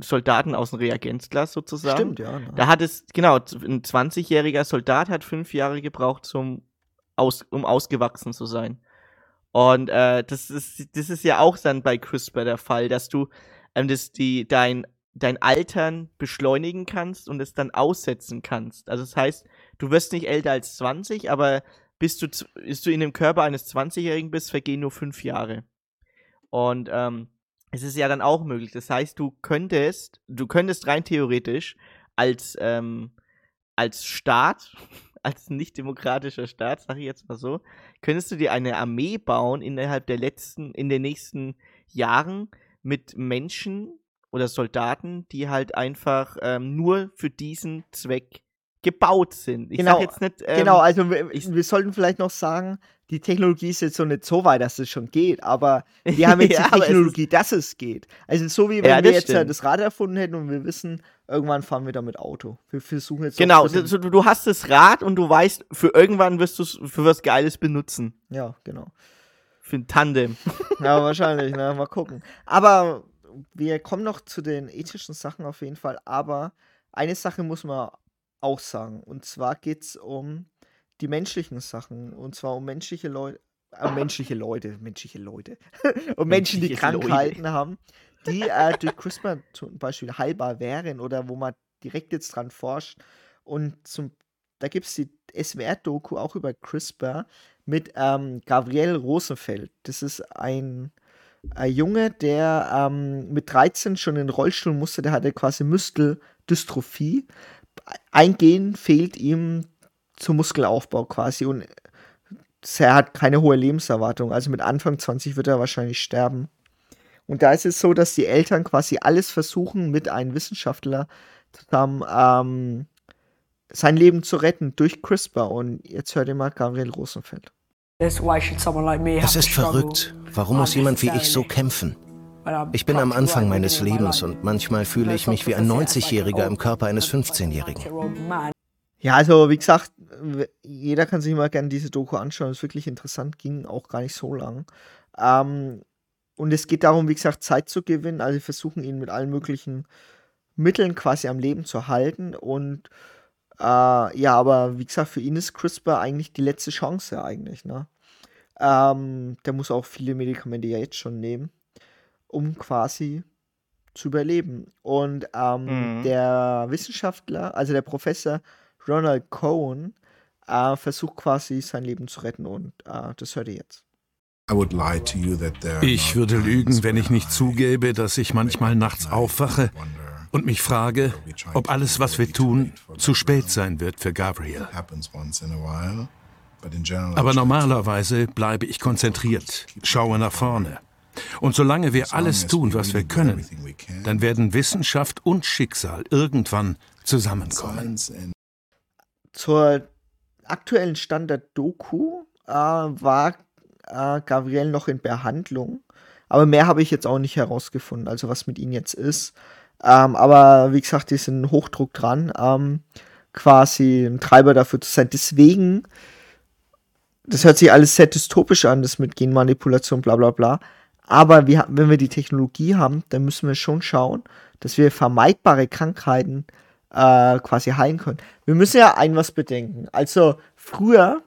Soldaten aus dem Reagenzglas sozusagen. Stimmt, ja. Ne? Da hat es, genau, ein 20-jähriger Soldat hat fünf Jahre gebraucht, zum aus, um ausgewachsen zu sein. Und äh, das, ist, das ist ja auch dann bei CRISPR der Fall, dass du ähm, das, die, dein dein Altern beschleunigen kannst und es dann aussetzen kannst. Also das heißt, du wirst nicht älter als 20, aber bis du, bis du in dem Körper eines 20-Jährigen bist, vergehen nur fünf Jahre. Und ähm, es ist ja dann auch möglich. Das heißt, du könntest, du könntest rein theoretisch als, ähm, als Staat, [LAUGHS] als nicht demokratischer Staat, sag ich jetzt mal so, könntest du dir eine Armee bauen innerhalb der letzten, in den nächsten Jahren mit Menschen, oder Soldaten, die halt einfach ähm, nur für diesen Zweck gebaut sind. Ich genau, jetzt nicht. Ähm, genau, also wir, wir, sollten vielleicht noch sagen, die Technologie ist jetzt so nicht so weit, dass es schon geht, aber [LAUGHS] wir haben jetzt ja, die Technologie, es dass es geht. Also so wie wenn ja, wir jetzt stimmt. das Rad erfunden hätten und wir wissen, irgendwann fahren wir damit Auto. Wir versuchen jetzt Genau, du, du hast das Rad und du weißt, für irgendwann wirst du es für was Geiles benutzen. Ja, genau. Für ein Tandem. ja, wahrscheinlich, ne? Mal gucken. Aber wir kommen noch zu den ethischen Sachen auf jeden Fall, aber eine Sache muss man auch sagen. Und zwar geht es um die menschlichen Sachen. Und zwar um menschliche Leute, äh, menschliche Leute, menschliche Leute. [LAUGHS] um Menschen, die Krankheiten Leute. haben, die äh, durch CRISPR zum Beispiel heilbar wären oder wo man direkt jetzt dran forscht. Und zum, da gibt es die SWR-Doku auch über CRISPR mit ähm, Gabriel Rosenfeld. Das ist ein ein Junge, der ähm, mit 13 schon in den Rollstuhl musste, der hatte quasi Muskeldystrophie. Ein Gen fehlt ihm zum Muskelaufbau quasi und er hat keine hohe Lebenserwartung. Also mit Anfang 20 wird er wahrscheinlich sterben. Und da ist es so, dass die Eltern quasi alles versuchen, mit einem Wissenschaftler zusammen ähm, sein Leben zu retten durch CRISPR. Und jetzt hört ihr mal Gabriel Rosenfeld. Es ist verrückt. Warum muss jemand wie ich so kämpfen? Ich bin am Anfang meines Lebens und manchmal fühle ich mich wie ein 90-Jähriger im Körper eines 15-Jährigen. Ja, also wie gesagt, jeder kann sich mal gerne diese Doku anschauen. Das ist wirklich interessant, ging auch gar nicht so lang. Ähm, und es geht darum, wie gesagt, Zeit zu gewinnen. Also wir versuchen ihn mit allen möglichen Mitteln quasi am Leben zu halten. Und äh, ja, aber wie gesagt, für ihn ist CRISPR eigentlich die letzte Chance eigentlich, ne? Ähm, der muss auch viele Medikamente ja jetzt schon nehmen, um quasi zu überleben. Und ähm, mhm. der Wissenschaftler, also der Professor Ronald Cohen, äh, versucht quasi sein Leben zu retten und äh, das hört ihr jetzt. Ich würde lügen, wenn ich nicht zugäbe, dass ich manchmal nachts aufwache und mich frage, ob alles, was wir tun, zu spät sein wird für Gabriel. Aber normalerweise bleibe ich konzentriert, schaue nach vorne. Und solange wir alles tun, was wir können, dann werden Wissenschaft und Schicksal irgendwann zusammenkommen. Zur aktuellen Stand der Doku äh, war äh, Gabriel noch in Behandlung. Aber mehr habe ich jetzt auch nicht herausgefunden, also was mit ihm jetzt ist. Ähm, aber wie gesagt, die sind Hochdruck dran, ähm, quasi ein Treiber dafür zu sein. Deswegen, das hört sich alles sehr dystopisch an, das mit Genmanipulation, bla bla bla. Aber wir, wenn wir die Technologie haben, dann müssen wir schon schauen, dass wir vermeidbare Krankheiten äh, quasi heilen können. Wir müssen ja ein was bedenken. Also früher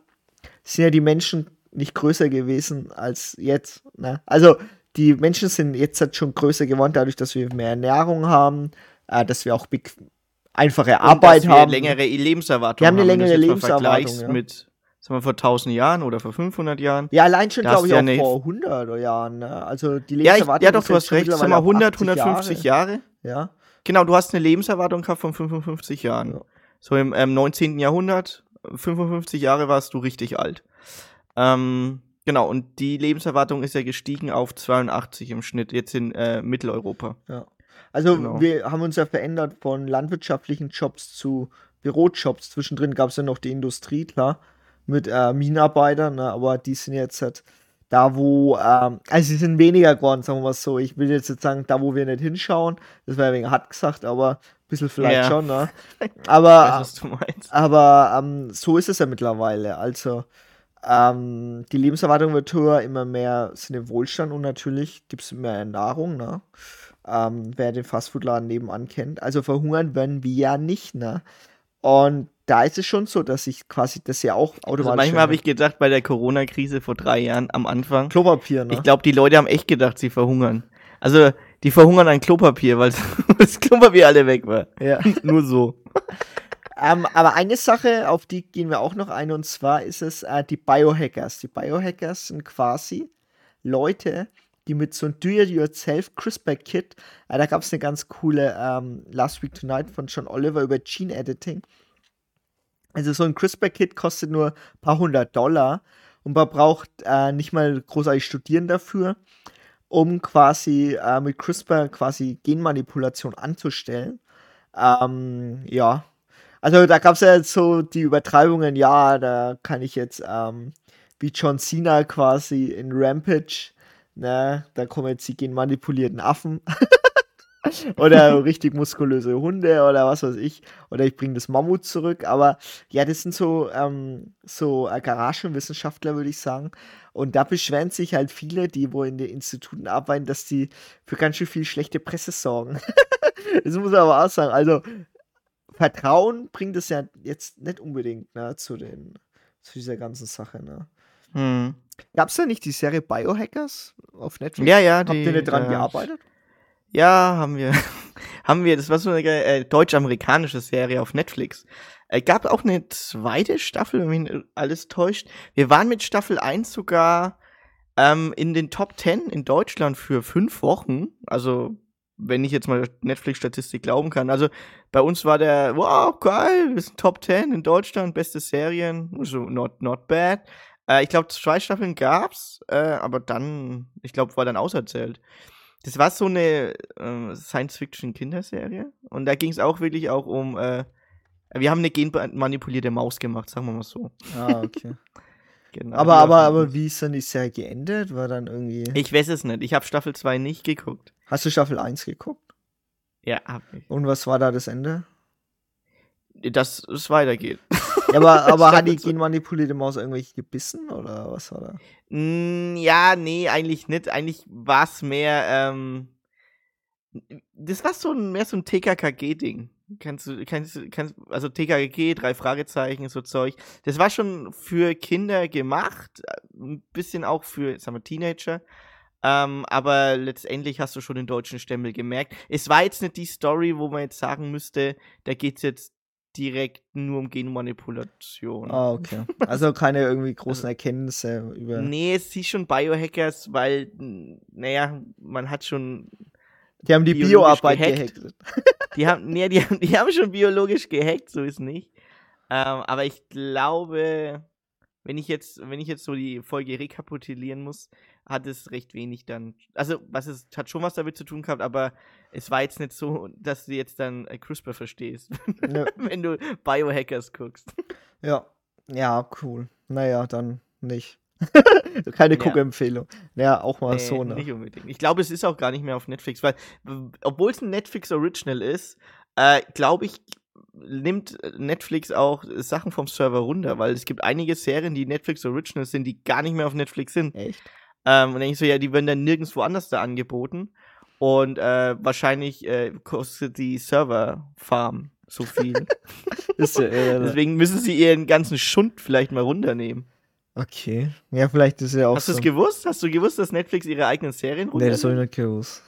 sind ja die Menschen nicht größer gewesen als jetzt. Ne? Also die Menschen sind jetzt halt schon größer geworden, dadurch, dass wir mehr Ernährung haben, äh, dass wir auch einfache Arbeit dass wir haben. längere Lebenserwartung wir haben. eine längere Lebenserwartung. Ja. mit sagen wir, vor 1000 Jahren oder vor 500 Jahren. Ja, allein schon, glaube ich, auch vor 100 Jahren. Ne? Also die Lebenserwartung. Ja, ich, ja doch, du hast recht. Sag mal, 100, 150 Jahre. Jahre. Ja. Genau, du hast eine Lebenserwartung gehabt von 55 Jahren. Ja. So im ähm, 19. Jahrhundert, 55 Jahre warst du richtig alt. Ähm, genau, und die Lebenserwartung ist ja gestiegen auf 82 im Schnitt, jetzt in äh, Mitteleuropa. Ja. Also genau. wir haben uns ja verändert von landwirtschaftlichen Jobs zu Bürojobs. Zwischendrin gab es ja noch die Industrie, klar, mit äh, Minenarbeitern, ne, aber die sind jetzt halt da, wo, ähm, also sie sind weniger geworden, sagen wir mal so. Ich will jetzt, jetzt sagen, da, wo wir nicht hinschauen, das wäre wegen hart gesagt, aber ein bisschen vielleicht ja. schon, ne? [LAUGHS] Aber, weiß, aber ähm, so ist es ja mittlerweile. Also, ähm, die Lebenserwartung wird höher, immer mehr sind im Wohlstand und natürlich gibt es mehr Nahrung, ne? Ähm, wer den Fastfood-Laden nebenan kennt. Also verhungern werden wir ja nicht, ne? Und da ist es schon so, dass ich quasi das ja auch automatisch. Also manchmal habe ich gedacht, bei der Corona-Krise vor drei Jahren am Anfang. Klopapier, ne? Ich glaube, die Leute haben echt gedacht, sie verhungern. Also, die verhungern an Klopapier, weil [LAUGHS] das Klopapier alle weg war. Ja. [LAUGHS] Nur so. ähm, aber eine Sache, auf die gehen wir auch noch ein, und zwar ist es äh, die Biohackers. Die Biohackers sind quasi Leute, die mit so einem Do-It-Yourself CRISPR-Kit, äh, da gab es eine ganz coole ähm, Last Week Tonight von John Oliver über Gene Editing. Also so ein CRISPR-Kit kostet nur ein paar hundert Dollar und man braucht äh, nicht mal großartig studieren dafür, um quasi äh, mit CRISPR quasi Genmanipulation anzustellen. Ähm, ja, also da gab es ja jetzt so die Übertreibungen, ja, da kann ich jetzt ähm, wie John Cena quasi in Rampage, ne, da kommen jetzt die genmanipulierten Affen. [LAUGHS] oder richtig muskulöse Hunde oder was weiß ich. Oder ich bringe das Mammut zurück. Aber ja, das sind so, ähm, so äh, Garagenwissenschaftler, würde ich sagen. Und da beschweren sich halt viele, die wo in den Instituten arbeiten, dass die für ganz schön viel schlechte Presse sorgen. [LAUGHS] das muss man aber auch sagen. Also, Vertrauen bringt es ja jetzt nicht unbedingt ne, zu, den, zu dieser ganzen Sache. Ne? Hm. Gab es da nicht die Serie Biohackers auf Netflix? Ja, ja. Habt ihr nicht dran äh, gearbeitet? Ja, haben wir. [LAUGHS] haben wir. Das war so eine äh, deutsch-amerikanische Serie auf Netflix. Äh, gab auch eine zweite Staffel, wenn mich alles täuscht. Wir waren mit Staffel 1 sogar ähm, in den Top 10 in Deutschland für fünf Wochen. Also, wenn ich jetzt mal Netflix-Statistik glauben kann. Also, bei uns war der, wow, geil, wir sind Top 10 in Deutschland, beste Serien, also not, not bad. Äh, ich glaube, zwei Staffeln gab's, äh, aber dann, ich glaube, war dann auserzählt. Das war so eine äh, Science-Fiction-Kinderserie. Und da ging es auch wirklich auch um. Äh, wir haben eine genmanipulierte Maus gemacht, sagen wir mal so. Ah, okay. [LAUGHS] genau, aber, aber, aber wie ist dann die Serie geendet? War dann irgendwie. Ich weiß es nicht. Ich habe Staffel 2 nicht geguckt. Hast du Staffel 1 geguckt? Ja, hab ich. Und was war da das Ende? Dass es weitergeht. [LAUGHS] Ja, aber, [LAUGHS] aber hat die genmanipulierte Maus irgendwelche gebissen oder was war da? Mm, ja, nee, eigentlich nicht. Eigentlich war es mehr, ähm, das war so ein, mehr so ein TKKG-Ding. Kannst du, kannst kannst, also TKKG, drei Fragezeichen, so Zeug. Das war schon für Kinder gemacht, ein bisschen auch für, sagen wir, Teenager. Ähm, aber letztendlich hast du schon den deutschen Stempel gemerkt. Es war jetzt nicht die Story, wo man jetzt sagen müsste, da geht es jetzt direkt nur um Genmanipulation. Ah, okay. Also keine irgendwie großen Erkenntnisse über. Nee, es ist schon Biohackers, weil, naja, man hat schon. Die haben die Bioarbeit gehackt. gehackt. [LAUGHS] Die haben, nee, die, haben, die haben schon biologisch gehackt, so ist nicht. Ähm, aber ich glaube, wenn ich jetzt, wenn ich jetzt so die Folge rekapitulieren muss, hat es recht wenig dann. Also, was es hat schon was damit zu tun gehabt, aber es war jetzt nicht so, dass du jetzt dann äh, CRISPR verstehst, [LAUGHS] ja. wenn du Biohackers guckst. Ja, ja, cool. Naja, dann nicht. [LAUGHS] Keine ja. Guckempfehlung. Ja, auch mal nee, so, ne? Nicht unbedingt. Ich glaube, es ist auch gar nicht mehr auf Netflix, weil, obwohl es ein Netflix Original ist, äh, glaube ich, nimmt Netflix auch Sachen vom Server runter, weil es gibt einige Serien, die Netflix Originals sind, die gar nicht mehr auf Netflix sind. Echt? Ähm, und dann ich so, ja, die werden dann nirgendwo anders da angeboten. Und äh, wahrscheinlich äh, kostet die Serverfarm so viel. [LAUGHS] ja, äh, Deswegen müssen sie ihren ganzen Schund vielleicht mal runternehmen. Okay. Ja, vielleicht ist ja auch. Hast du es gewusst? Hast du gewusst, dass Netflix ihre eigenen Serien runternimmt? Nee, das habe ich nicht gewusst.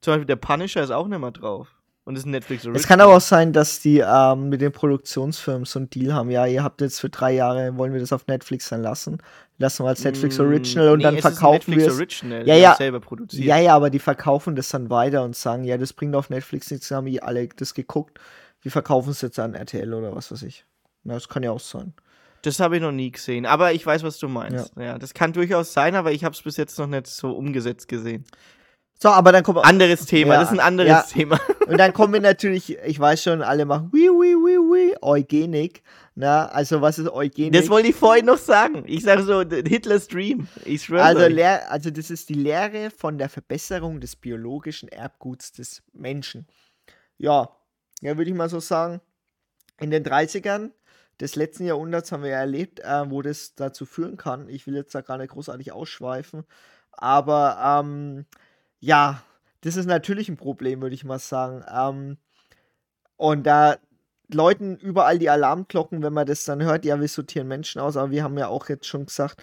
Zum Beispiel der Punisher ist auch nicht mehr drauf. Und ist ein Netflix Original. Es kann aber auch sein, dass die ähm, mit den Produktionsfirmen so einen Deal haben. Ja, ihr habt jetzt für drei Jahre, wollen wir das auf Netflix dann lassen. Lassen wir als Netflix mm, Original und nee, dann verkaufen wir es. Original, ja, ja, selber produziert. ja, ja, aber die verkaufen das dann weiter und sagen, ja, das bringt auf Netflix nichts, haben die alle das geguckt. Wir verkaufen es jetzt an RTL oder was weiß ich. Na, das kann ja auch sein. Das habe ich noch nie gesehen, aber ich weiß, was du meinst. Ja, ja das kann durchaus sein, aber ich habe es bis jetzt noch nicht so umgesetzt gesehen. So, aber dann kommen Anderes Thema, ja, das ist ein anderes ja. Thema. [LAUGHS] Und dann kommen wir natürlich, ich weiß schon, alle machen wie, wie, wie, wie, Eugenik. Na, also was ist Eugenik? Das wollte ich vorhin noch sagen. Ich sage so, Hitlers Dream. Ich schwöre also, Lehr also das ist die Lehre von der Verbesserung des biologischen Erbguts des Menschen. Ja, ja, würde ich mal so sagen. In den 30ern des letzten Jahrhunderts haben wir ja erlebt, äh, wo das dazu führen kann. Ich will jetzt da gar nicht großartig ausschweifen. Aber ähm, ja, das ist natürlich ein Problem, würde ich mal sagen. Ähm, und da läuten überall die Alarmglocken, wenn man das dann hört, ja, wir sortieren Menschen aus, aber wir haben ja auch jetzt schon gesagt,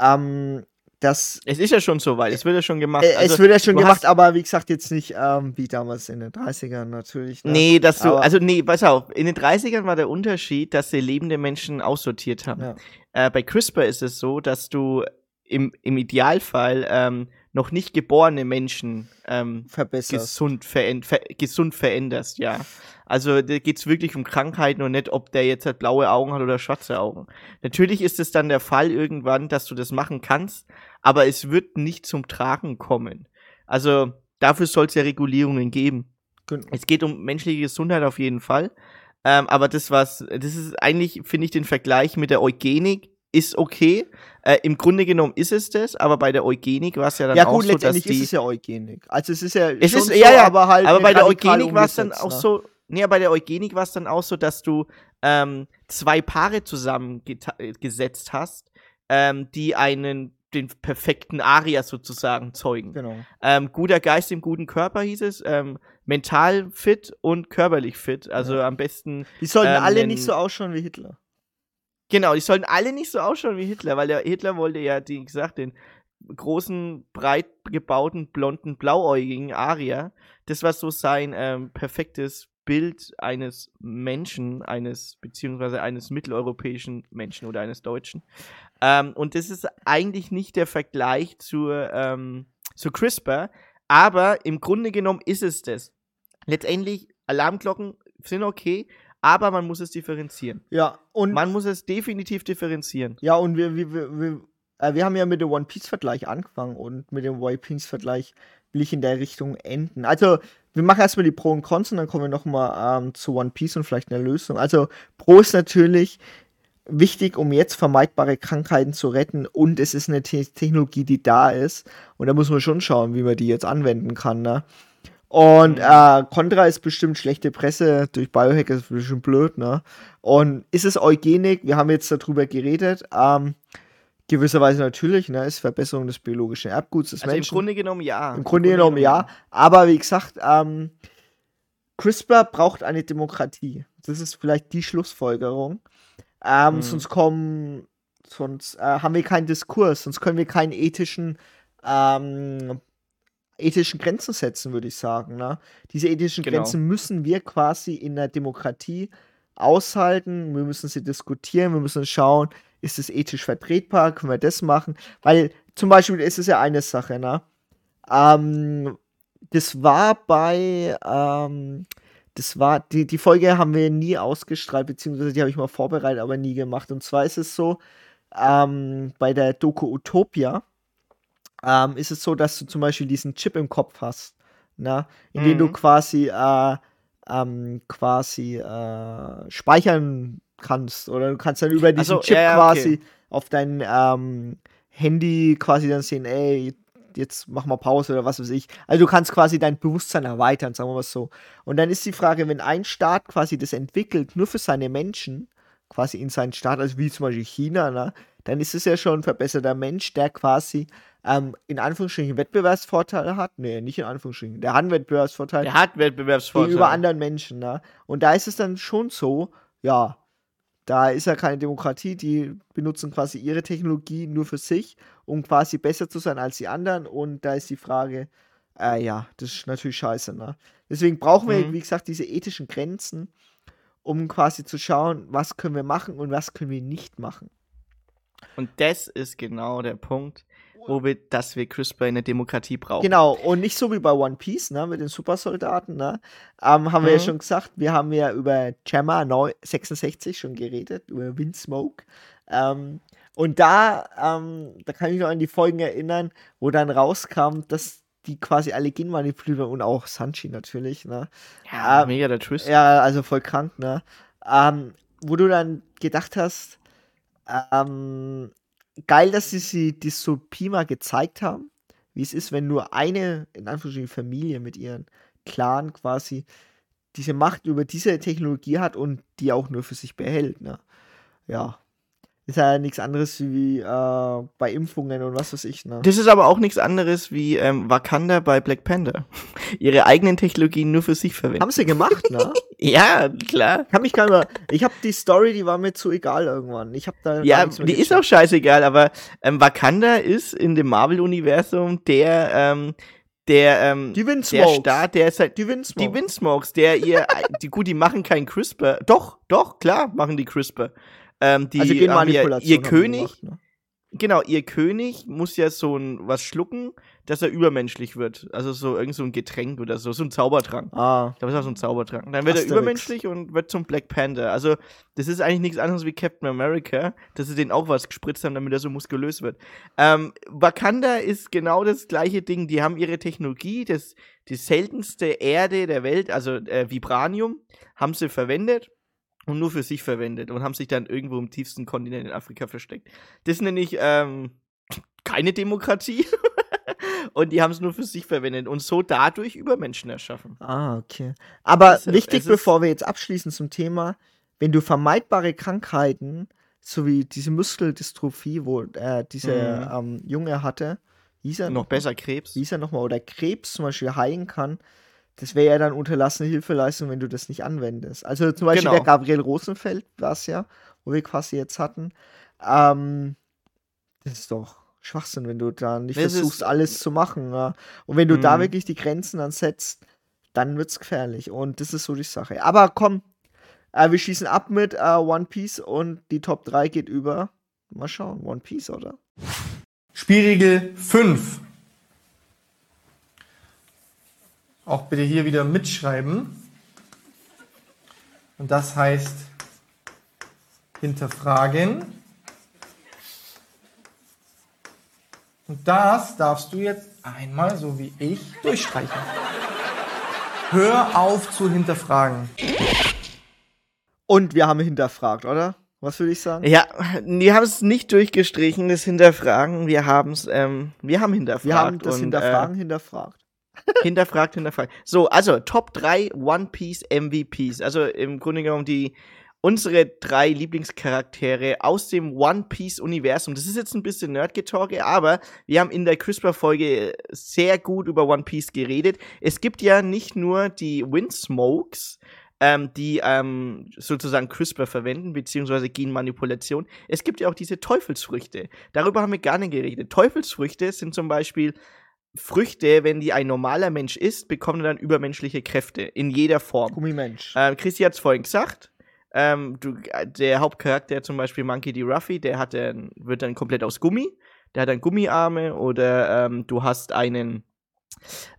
ähm, dass. Es ist ja schon so weit, es wird ja schon gemacht. Äh, also, es wird ja schon gemacht, aber wie gesagt, jetzt nicht ähm, wie damals in den 30ern natürlich. Ne? Nee, dass du, aber also nee, pass auf, in den 30ern war der Unterschied, dass sie lebende Menschen aussortiert haben. Ja. Äh, bei CRISPR ist es so, dass du im, im Idealfall ähm, noch nicht geborene Menschen ähm, gesund, veränd ver gesund veränderst, ja. Also da geht es wirklich um Krankheiten und nicht, ob der jetzt halt blaue Augen hat oder schwarze Augen. Natürlich ist es dann der Fall irgendwann, dass du das machen kannst, aber es wird nicht zum Tragen kommen. Also dafür soll es ja Regulierungen geben. Genau. Es geht um menschliche Gesundheit auf jeden Fall. Ähm, aber das was, das ist eigentlich, finde ich, den Vergleich mit der Eugenik ist okay. Äh, Im Grunde genommen ist es das, aber bei der Eugenik war es ja dann ja, gut, auch so, dass die... ist es ja Eugenik. Also es ist ja es ist, so, ja, ja, aber halt Aber bei der Eugenik war es dann auch ne? so... Nee, bei der Eugenik war es dann auch so, dass du ähm, zwei Paare zusammengesetzt hast, ähm, die einen den perfekten Aria sozusagen zeugen. Genau. Ähm, guter Geist im guten Körper hieß es, ähm, mental fit und körperlich fit. Also ja. am besten. Die sollten ähm, alle nicht so ausschauen wie Hitler. Genau, die sollten alle nicht so ausschauen wie Hitler, weil der Hitler wollte ja, wie gesagt, den großen, breit gebauten, blonden, blauäugigen Arier. Das war so sein ähm, perfektes Bild eines Menschen, eines, beziehungsweise eines mitteleuropäischen Menschen oder eines Deutschen. Ähm, und das ist eigentlich nicht der Vergleich zur, ähm, zu CRISPR, aber im Grunde genommen ist es das. Letztendlich, Alarmglocken sind okay, aber man muss es differenzieren. Ja, und. Man muss es definitiv differenzieren. Ja, und wir, wir, wir, wir, äh, wir haben ja mit dem One Piece-Vergleich angefangen und mit dem One Piece-Vergleich will ich in der Richtung enden. Also, wir machen erstmal die Pro und Cons und dann kommen wir nochmal ähm, zu One Piece und vielleicht eine Lösung. Also, Pro ist natürlich wichtig, um jetzt vermeidbare Krankheiten zu retten und es ist eine Te Technologie, die da ist und da muss man schon schauen, wie man die jetzt anwenden kann. Ne? Und mhm. äh, Contra ist bestimmt schlechte Presse durch Biohack ist bestimmt blöd, ne? Und ist es Eugenik? Wir haben jetzt darüber geredet. Ähm, gewisserweise natürlich, ne? Ist Verbesserung des biologischen Erbguts des also Menschen. Im Grunde genommen ja. Im, Im Grunde, Grunde, genommen ja. Aber wie gesagt, ähm, CRISPR braucht eine Demokratie. Das ist vielleicht die Schlussfolgerung. Ähm, mhm. Sonst kommen, sonst äh, haben wir keinen Diskurs, sonst können wir keinen ethischen ähm, ethischen Grenzen setzen, würde ich sagen. Ne? Diese ethischen genau. Grenzen müssen wir quasi in der Demokratie aushalten. Wir müssen sie diskutieren, wir müssen schauen, ist es ethisch vertretbar, können wir das machen? Weil zum Beispiel ist es ja eine Sache, ne? Ähm, das war bei, ähm, das war, die, die Folge haben wir nie ausgestrahlt, beziehungsweise die habe ich mal vorbereitet, aber nie gemacht. Und zwar ist es so, ähm, bei der Doku Utopia ähm, ist es so, dass du zum Beispiel diesen Chip im Kopf hast, na, in mhm. dem du quasi äh, ähm, quasi äh, speichern kannst oder du kannst dann über diesen so, Chip ja, quasi okay. auf dein ähm, Handy quasi dann sehen, ey, jetzt mach mal Pause oder was weiß ich. Also du kannst quasi dein Bewusstsein erweitern, sagen wir mal so. Und dann ist die Frage, wenn ein Staat quasi das entwickelt, nur für seine Menschen, quasi in seinen Staat, also wie zum Beispiel China, ne, dann ist es ja schon ein verbesserter Mensch, der quasi ähm, in Anführungsstrichen Wettbewerbsvorteile hat. Nee, nicht in Anführungsstrichen. Der hat einen Wettbewerbsvorteil. Der hat Wettbewerbsvorteile. Gegenüber anderen Menschen. Ne? Und da ist es dann schon so, ja, da ist ja keine Demokratie, die benutzen quasi ihre Technologie nur für sich, um quasi besser zu sein als die anderen. Und da ist die Frage, äh, ja, das ist natürlich scheiße. Ne? Deswegen brauchen wir, mhm. wie gesagt, diese ethischen Grenzen, um quasi zu schauen, was können wir machen und was können wir nicht machen. Und das ist genau der Punkt, wo wir, dass wir CRISPR in der Demokratie brauchen. Genau, und nicht so wie bei One Piece, ne, mit den Supersoldaten, ne, ähm, haben mhm. wir ja mhm. schon gesagt, wir haben ja über Gemma 66 schon geredet, über Windsmoke. Ähm, und da, ähm, da kann ich mich noch an die Folgen erinnern, wo dann rauskam, dass die quasi alle genmanipuliert und auch Sanchi natürlich, ne. Ja, ähm, mega der Twist. Ja, also voll krank, ne. Ähm, wo du dann gedacht hast, ähm, geil, dass sie die Dystopie mal gezeigt haben, wie es ist, wenn nur eine, in Anführungsstrichen, Familie mit ihren Clan quasi diese Macht über diese Technologie hat und die auch nur für sich behält. Ne? Ja, ist ja nichts anderes wie äh, bei Impfungen und was weiß ich. Ne? Das ist aber auch nichts anderes wie ähm, Wakanda bei Black Panther. [LAUGHS] Ihre eigenen Technologien nur für sich verwenden. Haben sie gemacht, ne? [LAUGHS] ja, klar. Ich hab mich gar nicht ich habe die Story, die war mir zu egal irgendwann. Ich habe da Ja, die ist auch scheißegal, aber ähm, Wakanda ist in dem Marvel-Universum der ähm, der, ähm, die der Staat, der ist halt, die Windsmokes, die Windsmokes der ihr, [LAUGHS] die, gut, die machen kein CRISPR, doch, doch, klar, machen die CRISPR, ähm, die, also Genmanipulation. Ihr, ihr König, gemacht, ne? genau, ihr König muss ja so ein was schlucken, dass er übermenschlich wird. Also so irgend so ein Getränk oder so, so ein Zaubertrank. Ah. Das ist auch so ein Zaubertrank. Dann wird Asterix. er übermenschlich und wird zum Black Panther. Also, das ist eigentlich nichts anderes wie Captain America, dass sie den auch was gespritzt haben, damit er so muskulös wird. Ähm, Wakanda ist genau das gleiche Ding. Die haben ihre Technologie, das, die seltenste Erde der Welt, also äh, Vibranium, haben sie verwendet und nur für sich verwendet und haben sich dann irgendwo im tiefsten Kontinent in Afrika versteckt. Das nenne ich ähm, keine Demokratie. [LAUGHS] und die haben es nur für sich verwendet und so dadurch Übermenschen erschaffen. Ah, okay. Aber ist, wichtig, bevor wir jetzt abschließen zum Thema, wenn du vermeidbare Krankheiten, so wie diese Muskeldystrophie, wo äh, dieser mhm. ähm, Junge hatte, hieß er noch, noch besser Krebs, hieß er nochmal, oder Krebs zum Beispiel heilen kann, das wäre ja dann unterlassene Hilfeleistung, wenn du das nicht anwendest. Also zum Beispiel genau. der Gabriel Rosenfeld war es ja, wo wir quasi jetzt hatten. Ähm, das ist doch Schwachsinn, wenn du da nicht das versuchst, alles zu machen. Ja. Und wenn du da mhm. wirklich die Grenzen dann setzt, dann wird es gefährlich. Und das ist so die Sache. Aber komm, äh, wir schließen ab mit äh, One Piece und die Top 3 geht über. Mal schauen, One Piece, oder? Spielregel 5. Auch bitte hier wieder mitschreiben. Und das heißt hinterfragen. Und das darfst du jetzt einmal, so wie ich, durchstreichen. Hör auf zu hinterfragen. Und wir haben hinterfragt, oder? Was würde ich sagen? Ja, wir haben es nicht durchgestrichen, das Hinterfragen. Wir haben es, ähm, wir haben hinterfragt. Wir haben das und, Hinterfragen äh, hinterfragt hinterfragt, hinterfragt. So, also Top 3 One Piece MVPs. Also im Grunde genommen die unsere drei Lieblingscharaktere aus dem One Piece Universum. Das ist jetzt ein bisschen Nerdgetalke, aber wir haben in der CRISPR Folge sehr gut über One Piece geredet. Es gibt ja nicht nur die Windsmokes, ähm, die ähm, sozusagen CRISPR verwenden, beziehungsweise Genmanipulation. Es gibt ja auch diese Teufelsfrüchte. Darüber haben wir gar nicht geredet. Teufelsfrüchte sind zum Beispiel Früchte, wenn die ein normaler Mensch isst, bekommen dann übermenschliche Kräfte in jeder Form. Gummimensch. Ähm, Christi hat es vorhin gesagt. Ähm, du, der Hauptcharakter zum Beispiel Monkey D. Ruffy, der hat dann, wird dann komplett aus Gummi. Der hat dann Gummiarme oder ähm, du hast einen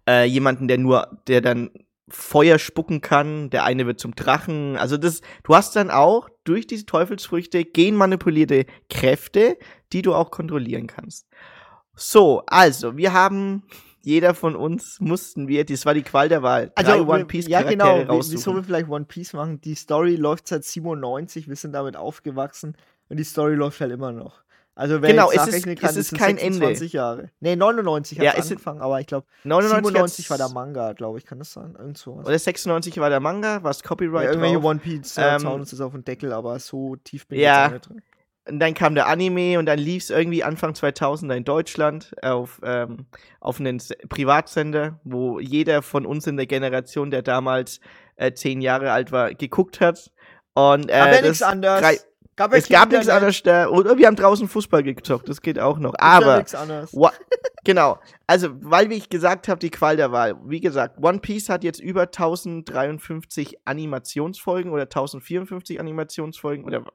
äh, jemanden, der nur, der dann Feuer spucken kann, der eine wird zum Drachen. Also das, du hast dann auch durch diese Teufelsfrüchte genmanipulierte Kräfte, die du auch kontrollieren kannst. So, also, wir haben jeder von uns mussten wir, das war die Qual der Wahl, also, drei One Piece ja, genau, wieso wir vielleicht One Piece machen, die Story läuft seit 97, wir sind damit aufgewachsen und die Story läuft halt immer noch. Also wer genau, jetzt es ist, kann, es ist kein 26 Ende. Jahre. Nee, 99 hat ja, es angefangen, aber ich glaube 97 war der Manga, glaube ich, kann das sein? Irgend sowas. Oder 96 war der Manga, was Copyright ja, irgendwelche drauf. One Piece äh, ähm, uns ist auf den Deckel, aber so tief bin ja, ich jetzt nicht drin. Und dann kam der Anime und dann lief es irgendwie Anfang 2000 in Deutschland auf, ähm, auf einen Privatsender, wo jeder von uns in der Generation, der damals äh, zehn Jahre alt war, geguckt hat. Und, äh, Aber ja nichts anderes. Gab es gab nichts anderes da. Oder wir haben draußen Fußball gezockt, das geht auch noch. Aber. Ja genau. Also, weil wie ich gesagt habe, die Qual der Wahl. Wie gesagt, One Piece hat jetzt über 1053 Animationsfolgen oder 1054 Animationsfolgen oder.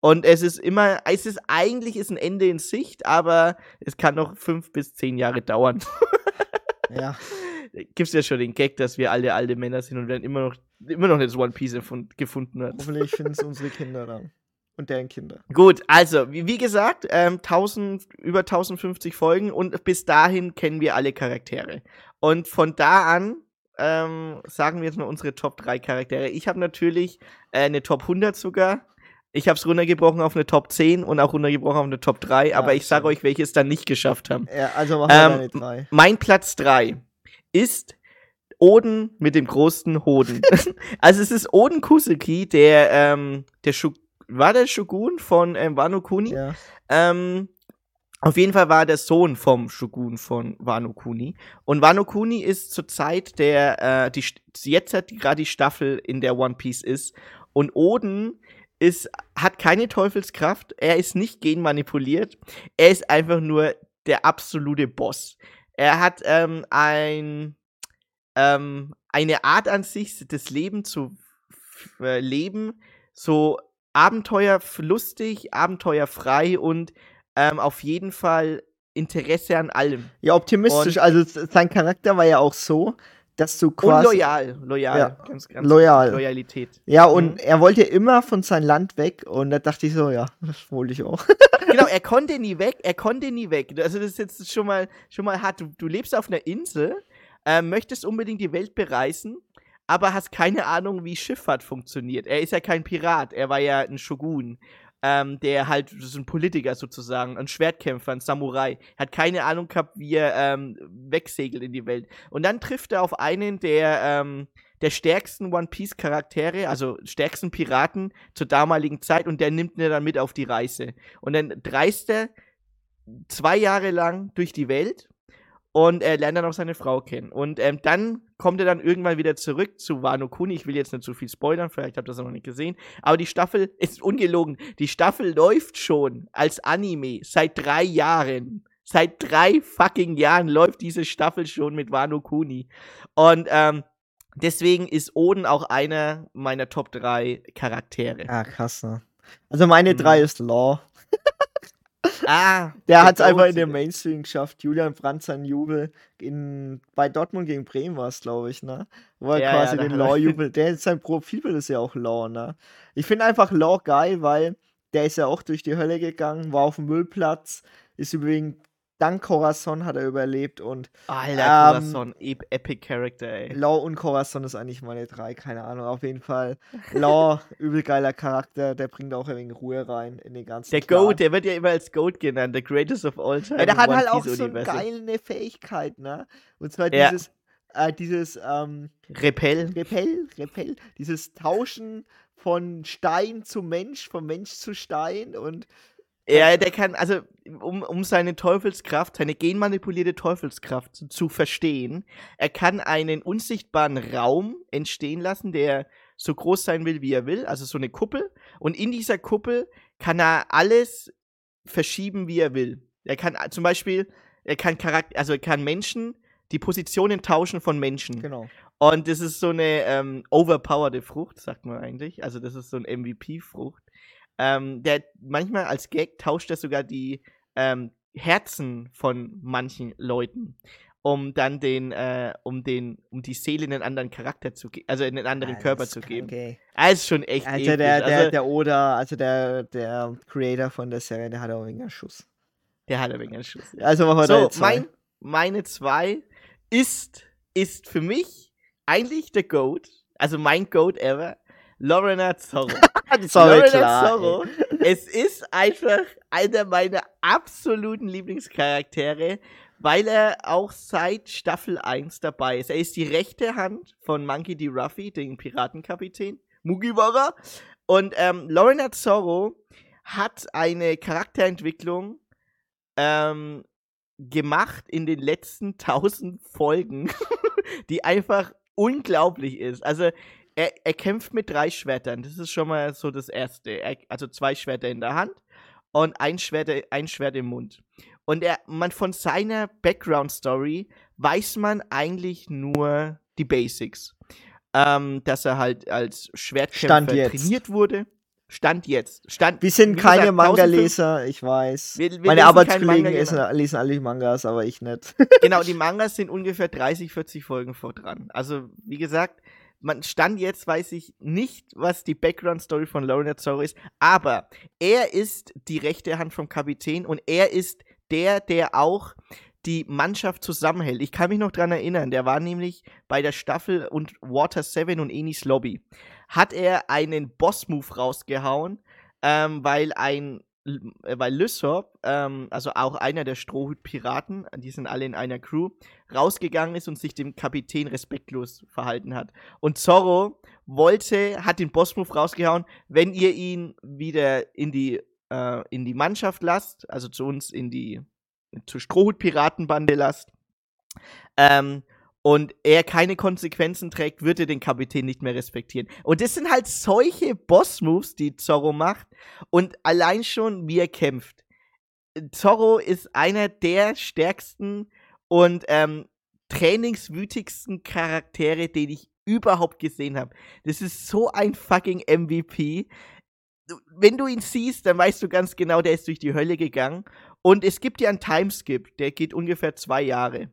Und es ist immer, es ist eigentlich ist ein Ende in Sicht, aber es kann noch fünf bis zehn Jahre dauern. [LAUGHS] ja. Gibt's ja schon den Gag, dass wir alle alte Männer sind und dann immer noch, immer noch das One Piece gefunden hat. Hoffentlich finden es unsere Kinder dann und deren Kinder. Gut, also, wie, wie gesagt, ähm, 1000, über 1050 Folgen und bis dahin kennen wir alle Charaktere. Und von da an ähm, sagen wir jetzt mal unsere Top 3 Charaktere. Ich habe natürlich äh, eine Top 100 sogar. Ich habe es runtergebrochen auf eine Top 10 und auch runtergebrochen auf eine Top 3, ja, aber ich sage euch, welche es dann nicht geschafft haben. Ja, also machen wir ähm, eine 3. Mein Platz 3 ist Oden mit dem großen Hoden. [LAUGHS] also es ist Oden Kusuki, der, ähm, der war der Shogun von ähm, Wano Kuni. Ja. Ähm, auf jeden Fall war der Sohn vom Shogun von Wano Kuni. Und Wano Kuni ist zur Zeit der, äh, die, jetzt hat gerade die Staffel in der One Piece ist. Und Oden ist, hat keine Teufelskraft. Er ist nicht genmanipuliert. Er ist einfach nur der absolute Boss. Er hat ähm, ein, ähm, eine Art an sich, das Leben zu äh, leben, so abenteuerlustig, abenteuerfrei und ähm, auf jeden Fall Interesse an allem. Ja, optimistisch. Und also sein Charakter war ja auch so, dass du quasi. Und loyal, loyal, ja, ganz, ganz loyal. Loyalität. Ja, und mhm. er wollte immer von seinem Land weg und da dachte ich so, ja, das wollte ich auch. [LAUGHS] genau, er konnte nie weg, er konnte nie weg. Also das ist jetzt schon mal, schon mal hart. Du, du lebst auf einer Insel, äh, möchtest unbedingt die Welt bereisen aber hast keine Ahnung, wie Schifffahrt funktioniert. Er ist ja kein Pirat, er war ja ein Shogun. Ähm, der halt, ist ein Politiker sozusagen, ein Schwertkämpfer, ein Samurai, hat keine Ahnung gehabt, wie er ähm, wegsegelt in die Welt. Und dann trifft er auf einen der, ähm, der stärksten One Piece Charaktere, also stärksten Piraten zur damaligen Zeit und der nimmt ihn dann mit auf die Reise. Und dann reist er zwei Jahre lang durch die Welt und er lernt dann auch seine Frau kennen. Und ähm, dann kommt er dann irgendwann wieder zurück zu Wano Kuni. Ich will jetzt nicht zu viel spoilern, vielleicht habt ihr das noch nicht gesehen. Aber die Staffel [LAUGHS] ist ungelogen. Die Staffel läuft schon als Anime seit drei Jahren. Seit drei fucking Jahren läuft diese Staffel schon mit Wano Kuni. Und ähm, deswegen ist Oden auch einer meiner Top 3 Charaktere. Ah, krass, ne? Also meine 3 mhm. ist Law. Ah, der hat es einfach in den Mainstream geschafft. Julian Brandt sein Jubel in, bei Dortmund gegen Bremen war es, glaube ich, ne? Wo er ja, quasi ja, den Law-Jubel, [LAUGHS] der ist sein Profilbild ist ja auch Law, ne? Ich finde einfach Law geil, weil der ist ja auch durch die Hölle gegangen, war auf dem Müllplatz, ist übrigens dank Corazon hat er überlebt und. Alter, ähm, Corazon, Epic Character, ey. Law und Corazon ist eigentlich meine drei, keine Ahnung, auf jeden Fall. Law, [LAUGHS] übel geiler Charakter, der bringt auch ein wenig Ruhe rein in den ganzen. Der Clan. Goat, der wird ja immer als Goat genannt, the greatest of all time. Ja, der hat halt auch so eine geile Fähigkeit, ne? Und zwar ja. dieses, äh, dieses, ähm, Repell. Repell, Repell, dieses Tauschen von Stein zu Mensch, von Mensch zu Stein und ja, der kann, also, um, um seine Teufelskraft, seine genmanipulierte Teufelskraft zu, zu verstehen, er kann einen unsichtbaren Raum entstehen lassen, der so groß sein will, wie er will, also so eine Kuppel. Und in dieser Kuppel kann er alles verschieben, wie er will. Er kann zum Beispiel, er kann Charakter, also er kann Menschen die Positionen tauschen von Menschen. Genau. Und das ist so eine ähm, overpowerte Frucht, sagt man eigentlich. Also das ist so eine MVP-Frucht. Ähm, der manchmal als Gag tauscht er sogar die ähm, Herzen von manchen Leuten. um dann den, äh, um den, um die Seele in einen anderen Charakter zu geben, also in einen anderen Ah, Körper das zu geben. krank, ey. Ah, ist schon echt Also der, der, also, der Oda, also der, der Creator von der Serie, der hat auch einen Schuss. der hat wenig einen Schuss. ja. Also machen wir da So, jetzt zwei. mein, meine zwei ist, ist für mich eigentlich der Goat, also mein Goat ever, Lorena Zorro. Sorry. Zorro, es ist einfach einer meiner absoluten Lieblingscharaktere, weil er auch seit Staffel 1 dabei ist. Er ist die rechte Hand von Monkey D. Ruffy, den Piratenkapitän, Mugiwara. Und ähm, Lorena Zorro hat eine Charakterentwicklung ähm, gemacht in den letzten [LAUGHS] 1000 Folgen, die einfach unglaublich ist. Also er, er kämpft mit drei Schwertern. Das ist schon mal so das Erste. Er, also zwei Schwerter in der Hand und ein Schwert, ein Schwert im Mund. Und er, man von seiner Background-Story weiß man eigentlich nur die Basics. Ähm, dass er halt als Schwertkämpfer trainiert wurde. Stand jetzt. Stand, Wir sind keine gesagt, 1005 Manga-Leser, ich weiß. Wir- wir Meine Arbeitskollegen lesen, genau. lesen alle Mangas, aber ich nicht. genau, die Mangas sind ungefähr 30, 40 Folgen vor dran. Also, wie gesagt, man stand jetzt, weiß ich nicht, was die Background-Story von Lorena Zorro ist, aber er ist die rechte Hand vom Kapitän und er ist der, der auch die Mannschaft zusammenhält. Ich kann mich noch dran erinnern, der war nämlich bei der Staffel und Water 7 und Enis Lobby. Hat er einen Boss-Move rausgehauen, ähm, weil ein weil Lysop, ähm, also auch einer der Strohhut-Piraten, die sind alle in einer Crew, rausgegangen ist und sich dem Kapitän respektlos verhalten hat. Und Zorro wollte, hat den Boss-Move rausgehauen, wenn ihr ihn wieder in die, äh, in die Mannschaft lasst, also zu uns in die, zur Strohhut-Piratenbande lasst, ähm, und er keine Konsequenzen trägt, wird er den Kapitän nicht mehr respektieren. Und das sind halt solche Boss-Moves, die Zorro macht. Und allein schon, wie er kämpft. Zorro ist einer der stärksten und ähm, trainingswütigsten Charaktere, den ich überhaupt gesehen habe. Das ist so ein fucking MVP. Wenn du ihn siehst, dann weißt du ganz genau, der ist durch die Hölle gegangen. Und es gibt ja einen Timeskip, der geht ungefähr zwei Jahre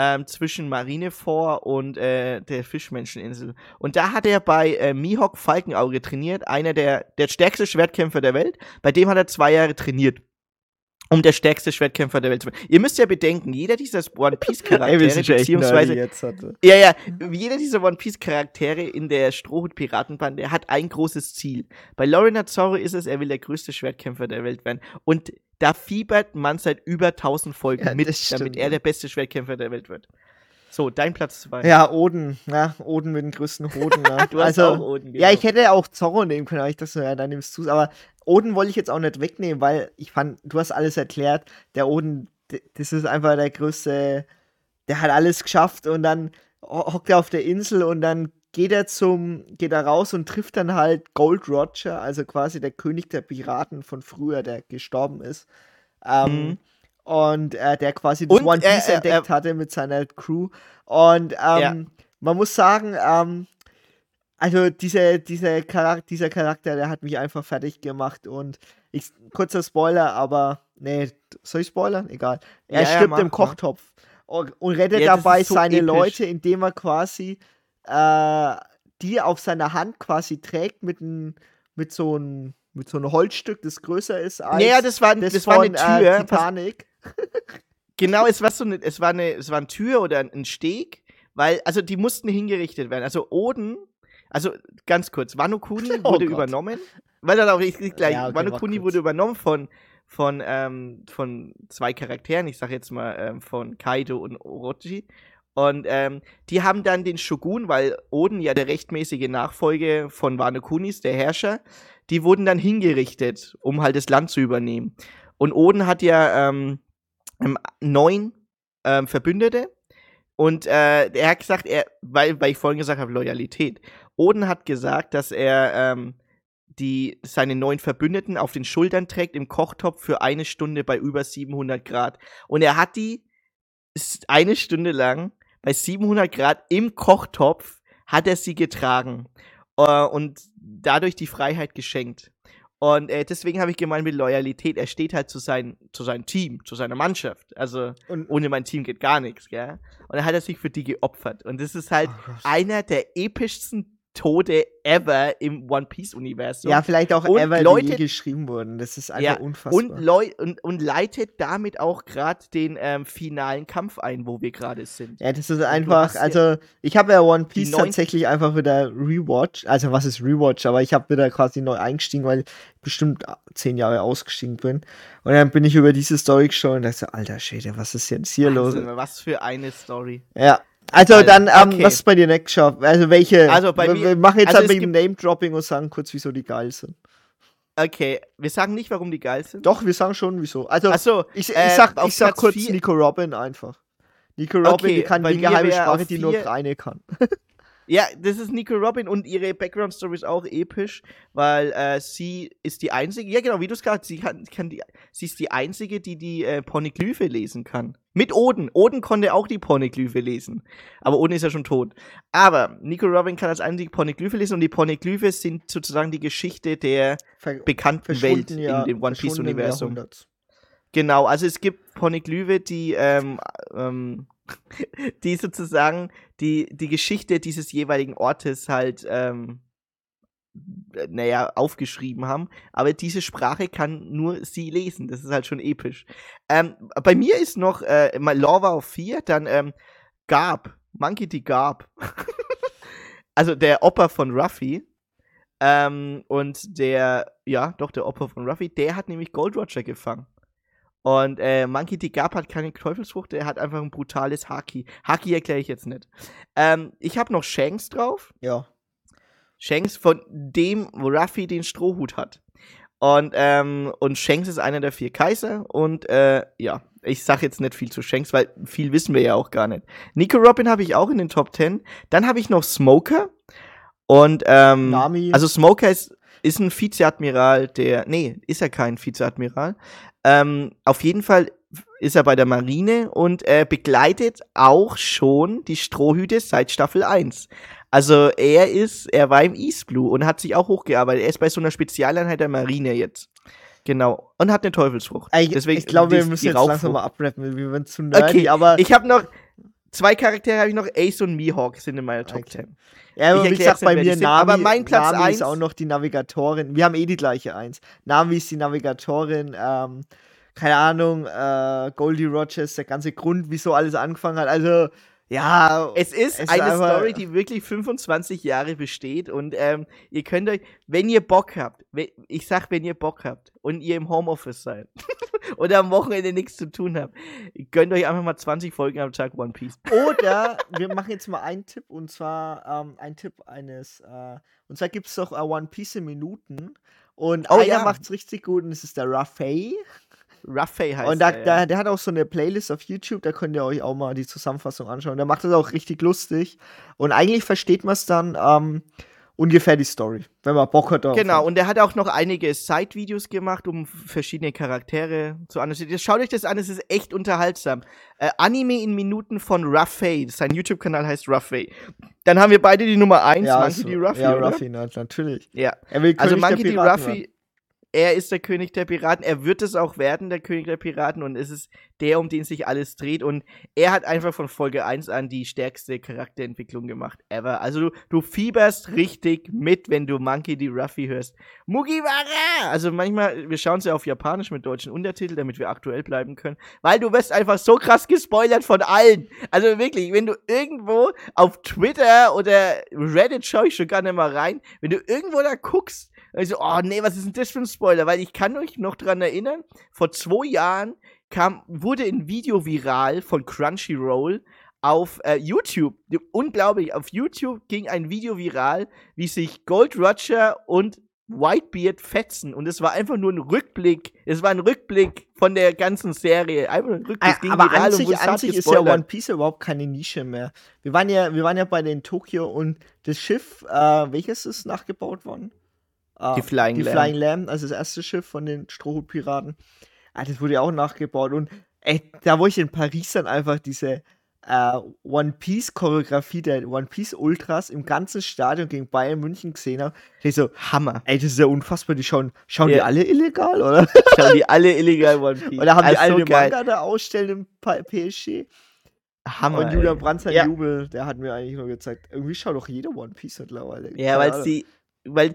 ähm, zwischen Marineford und äh, der Fischmenscheninsel. Und da hat er bei äh, Mihawk Falkenauge trainiert, einer der, der stärkste Schwertkämpfer der Welt. Bei dem hat er zwei Jahre trainiert. Um der stärkste Schwertkämpfer der Welt zu werden. Ihr müsst ja bedenken, jeder dieser One Piece [LAUGHS] Ey, Charaktere, nerdy beziehungsweise jetzt. Hatte. ja, ja, jeder dieser One Piece Charaktere in der Strohhut-Piratenbande hat ein großes Ziel. Bei Lorena Zorro ist es, er will der größte Schwertkämpfer der Welt werden. Und da fiebert man seit über 1000 Folgen Ja, mit, stimmt, damit er ja. der beste Schwertkämpfer der Welt wird. So, dein Platz 2. Ja, Oden, ja, Oden mit den größten Hoden. Ne? [LAUGHS] Du hast also, auch Oden, Ja, genau. ich hätte auch Zorro nehmen können, aber ich dachte ja, dann nimmst du Aber Oden wollte ich jetzt auch nicht wegnehmen, weil ich fand, du hast alles erklärt. Der Oden, das ist einfach der größte, der hat alles geschafft und dann ho- hockt er auf der Insel und dann geht er zum, geht er raus und trifft dann halt Gold Roger, also quasi der König der Piraten von früher, der gestorben ist. Ähm, Mhm. Und äh, der quasi das Und One er- Piece er- entdeckt er- hatte mit seiner Crew. Und ähm, man muss sagen, ähm, also diese, diese Charakter, dieser Charakter, der hat mich einfach fertig gemacht und ich, kurzer Spoiler, aber nee, soll ich spoilern? Egal. Er Ja, ja, stirbt mach, im. Kochtopf und, und rettet Ja, dabei so seine episch. Leute, indem er quasi äh, die auf seiner Hand quasi trägt mit, ein, mit so einem mit so einem Holzstück, das größer ist als Naja, das war, das war eine von, Tür. Äh, Titanic. [LAUGHS] Genau, es war so eine, es war eine, es war eine Tür oder ein Steg, weil, also die mussten hingerichtet werden. Also Oden, also ganz kurz, Wano Kuni [LAUGHS] Oh wurde Gott. übernommen. Weil dann auch richtig gleich, Ja, okay, Wano Kuni wurde übernommen von, von, ähm, von zwei Charakteren, ich sag jetzt mal ähm, von Kaido und Orochi. Und ähm, die haben dann den Shogun, weil Oden ja der rechtmäßige Nachfolge von Wano Kuni ist, der Herrscher, die wurden dann hingerichtet, um halt das Land zu übernehmen. Und Oden hat ja ähm, ähm, neun ähm, Verbündete. Und äh, er hat gesagt, er, weil, weil ich vorhin gesagt habe, Loyalität. Oden hat gesagt, dass er ähm, die, seine neun Verbündeten auf den Schultern trägt im Kochtopf für eine Stunde bei über 700 Grad. Und er hat die eine Stunde lang bei 700 Grad im Kochtopf hat er sie getragen äh, und dadurch die Freiheit geschenkt. Und äh, deswegen habe ich gemeint mit Loyalität, er steht halt zu, sein, zu seinem Team, zu seiner Mannschaft. Also und ohne mein Team geht gar nichts, gell? Und dann hat er sich für die geopfert. Und das ist halt oh einer der epischsten Tode ever im One Piece Universum. Ja, vielleicht auch und ever, Leute, die geschrieben wurden. Das ist einfach ja, unfassbar. Und, Leu und, und leitet damit auch gerade den ähm, finalen Kampf ein, wo wir gerade sind. Ja, das ist einfach, also ich habe ja One Piece tatsächlich einfach wieder rewatch, also was ist rewatch, aber ich habe wieder quasi neu eingestiegen, weil ich bestimmt zehn Jahre ausgestiegen bin. Und dann bin ich über diese Story geschaut und dachte, alter Schäde, was ist jetzt hier Wahnsinn, los? Was für eine Story. Ja, also, also dann, ähm, okay. was ist bei dir Next Shop? Also welche? Also bei mir, wir machen jetzt also halt wegen Name-Dropping und sagen kurz, wieso die geil sind. Okay, wir sagen nicht, warum die geil sind. Doch, wir sagen schon, wieso. Also, so, ich, ich, äh, sag, ich sag kurz Nico Robin einfach. Nico Robin, okay, die kann die geheime Sprache, die nur Reine kann. [LAUGHS] Ja, das ist Nico Robin und ihre Background Story ist auch episch, weil äh, sie ist die einzige, ja genau, wie du es gerade, sie kann, kann die, sie ist die einzige, die die äh, Poneglyphe lesen kann. Mit Oden. Oden konnte auch die Poneglyphe lesen, aber Oden ist ja schon tot. Aber Nico Robin kann als einzige Poneglyphe lesen und die Poneglyphe sind sozusagen die Geschichte der Ver bekannten Welt ja, in dem One Piece Universum. Genau, also es gibt Poneglyphe, die ähm, ähm, [LAUGHS] die sozusagen die, die Geschichte dieses jeweiligen Ortes halt, ähm, naja, aufgeschrieben haben. Aber diese Sprache kann nur sie lesen. Das ist halt schon episch. Ähm, bei mir ist noch äh, Lava auf 4, dann ähm, Garb, Monkey D. Garb. [LAUGHS] also der Opa von Ruffy. Ähm, und der, ja, doch, der Opa von Ruffy, der hat nämlich Gold Roger gefangen. Und äh, Monkey D. Gap hat keine Teufelsfrucht, er hat einfach ein brutales Haki. Haki erkläre ich jetzt nicht. Ähm, ich habe noch Shanks drauf. Ja. Shanks, von dem Ruffy den Strohhut hat. Und, ähm, und Shanks ist einer der vier Kaiser. Und äh, ja, ich sag jetzt nicht viel zu Shanks, weil viel wissen wir ja auch gar nicht. Nico Robin habe ich auch in den Top 10. Dann habe ich noch Smoker. Und ähm, Nami. also Smoker ist, ist ein Vizeadmiral, der. Nee, ist er kein Vizeadmiral. Ähm, auf jeden Fall ist er bei der Marine und äh, begleitet auch schon die Strohhüte seit Staffel 1. Also er ist, er war im East Blue und hat sich auch hochgearbeitet. Er ist bei so einer Spezialeinheit der Marine jetzt. Genau. Und hat eine Teufelsfrucht. Ich, Deswegen, ich glaube, wir müssen jetzt langsam mal abrappen. Wir werden zu nerdy, okay, aber. Ich habe noch zwei Charaktere, habe ich noch. Ace und Mihawk sind in meiner Top okay. 10. Ja, aber ich wie gesagt, bei mir Navi, aber mein Platz Navi 1 ist auch noch die Navigatorin. Wir haben eh die gleiche Eins. Navi ist die Navigatorin. Ähm, keine Ahnung, äh, Goldie Rogers, der ganze Grund, wieso alles angefangen hat. Also, ja. Es ist es eine Story, die wirklich 25 Jahre besteht und ähm, ihr könnt euch, wenn ihr Bock habt, ich sag, wenn ihr Bock habt und ihr im Homeoffice seid [LAUGHS] oder am Wochenende nichts zu tun habt, gönnt euch einfach mal 20 Folgen am Tag One Piece. Oder wir machen jetzt mal einen Tipp und zwar ähm, ein Tipp eines, äh, und zwar gibt es doch uh, One Piece in Minuten und oh, einer ja. macht's richtig gut und das ist der Raffae. Ruffy heißt Und da, er, ja. der hat auch so eine Playlist auf YouTube, da könnt ihr euch auch mal die Zusammenfassung anschauen. Der macht das auch richtig lustig. Und eigentlich versteht man es dann ähm, ungefähr die Story, wenn man Bock hat. Darauf. Genau, und er hat auch noch einige Side-Videos gemacht, um verschiedene Charaktere zu analysieren. Schaut euch das an, es ist echt unterhaltsam. Äh, Anime in Minuten von Ruffy. Sein YouTube-Kanal heißt Ruffy. Dann haben wir beide die Nummer 1, ja, Monkey D. Ruffy. Ja, Ruffy, natürlich. Ja. also Monkey D. Ruffy er ist der König der Piraten, er wird es auch werden, der König der Piraten, und es ist der, um den sich alles dreht. Und er hat einfach von Folge 1 an die stärkste Charakterentwicklung gemacht ever. Also du, du fieberst richtig mit, wenn du Monkey D. Ruffy hörst. Mugiwara! Also manchmal, wir schauen es ja auf Japanisch mit deutschen Untertiteln, damit wir aktuell bleiben können, weil du wirst einfach so krass gespoilert von allen. Also wirklich, wenn du irgendwo auf Twitter oder Reddit schaue ich schon gar nicht mal rein, wenn du irgendwo da guckst, also, oh nee, was ist denn das für ein Spoiler? Weil ich kann euch noch dran erinnern, vor zwei Jahren kam, wurde ein Video viral von Crunchyroll auf äh, YouTube. Unglaublich, auf YouTube ging ein Video viral, wie sich Gold Roger und Whitebeard fetzen und es war einfach nur ein Rückblick. Es war ein Rückblick von der ganzen Serie. Einfach ein Rückblick. Ah, aber an sich, an sich ist ja One Piece überhaupt keine Nische mehr. Wir waren ja, wir waren ja bei den Tokio und das Schiff, äh, welches ist nachgebaut worden? Ah, die Flying die Lamb. Flying Lamb, also das erste Schiff von den Strohhutpiraten. Ah, das wurde ja auch nachgebaut. Und ey, da wo ich in Paris dann einfach diese, äh, One Piece Choreografie der One Piece Ultras im ganzen Stadion gegen Bayern München gesehen habe, ich so, Hammer. Ey, das ist ja unfassbar. Die schauen, schauen ja. die alle illegal, oder? [LAUGHS] Schauen die alle illegal One [LAUGHS] Piece. Oder haben die alle so Manga da ausstellen im PSG? Hammer. Und Julian Brandt sein ja. Jubel, der hat mir eigentlich nur gezeigt, irgendwie schaut doch jeder One Piece mittlerweile. Ja, weil sie weil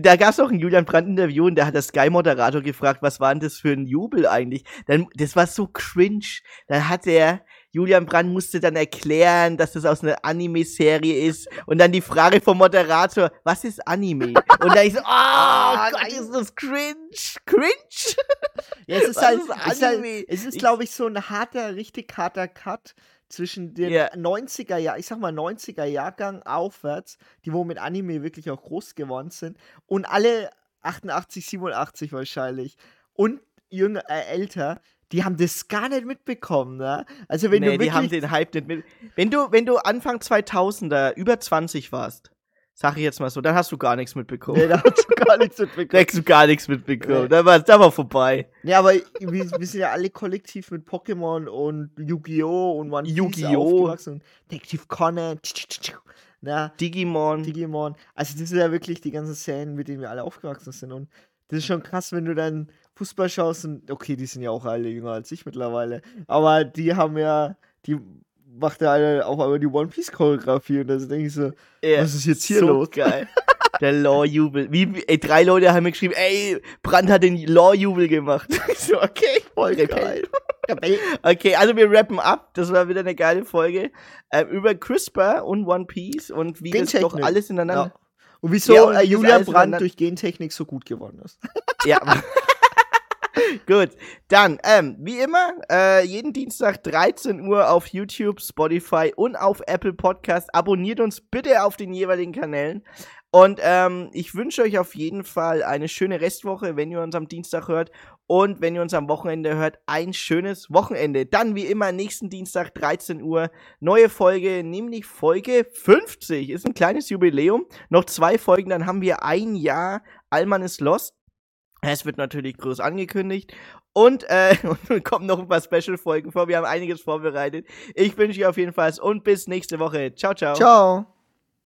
da gab es auch ein Julian Brandt Interview und da hat der Sky Moderator gefragt, was war denn das für ein Jubel eigentlich? Dann das war so cringe. Da hat der Julian Brandt musste dann erklären, dass das aus einer Anime-Serie ist und dann die Frage vom Moderator, was ist Anime? Und da ich so, [LAUGHS] oh, oh Gott, ist das cringe, cringe. Ja, es ist was halt, ist Anime? Ist halt, es ist glaube ich so ein harter, richtig harter Cut zwischen den yeah. 90er Jahr, ich sag mal 90er Jahrgang aufwärts, die wo mit Anime wirklich auch groß geworden sind und alle 88, 87 wahrscheinlich und jünger, äh, älter, die haben das gar nicht mitbekommen, ne? Also wenn nee, du wirklich die haben den Hype nicht mit. Wenn du wenn du Anfang 2000er über 20 warst, Sag ich jetzt mal so, dann hast du gar nichts mitbekommen. Nee, da hast du gar nichts [LAUGHS] mitbekommen. da hast du gar nichts mitbekommen. Nee. Da, war, da war vorbei. Ja, aber wir, wir, sind ja alle kollektiv mit Pokémon und Yu-Gi-Oh! und One Piece Yu-Gi-Oh! aufgewachsen. Detective Conan, na, Digimon. Digimon. Also das sind ja wirklich die ganzen Serien, mit denen wir alle aufgewachsen sind. Und das ist schon krass, wenn du dann Fußball schaust und okay, die sind ja auch alle jünger als ich mittlerweile. Aber die haben ja, die macht er eine, auch einmal die One Piece Choreografie und da denke ich so, ja, was ist jetzt hier so los? geil. [LAUGHS] Der Law-Jubel. Wie, ey, drei Leute haben mir geschrieben, ey, Brand hat den Law-Jubel gemacht. [LAUGHS] Ich so, okay, voll geil. okay, also wir rappen ab. Das war wieder eine geile Folge. Ähm, über CRISPR und One Piece und wie das doch alles ineinander. Ja. Und wieso ja, und äh, Julian Brandt durch Gentechnik so gut geworden ist. ja. [LAUGHS] [LAUGHS] Gut, dann, ähm, wie immer, äh, jeden Dienstag 13 Uhr auf YouTube, Spotify und auf Apple Podcast. Abonniert uns bitte auf den jeweiligen Kanälen. Und ähm, ich wünsche euch auf jeden Fall eine schöne Restwoche, wenn ihr uns am Dienstag hört. Und wenn ihr uns am Wochenende hört, ein schönes Wochenende. Dann wie immer nächsten Dienstag 13 Uhr neue Folge, nämlich Folge 50. Ist ein kleines Jubiläum. Noch zwei Folgen, dann haben wir ein Jahr Allmann ist Lost. Es wird natürlich groß angekündigt. Und, äh, [LAUGHS] kommen noch ein paar Special-Folgen vor. Wir haben einiges vorbereitet. Ich wünsche euch auf jeden Fall und bis nächste Woche. Ciao, ciao. Ciao.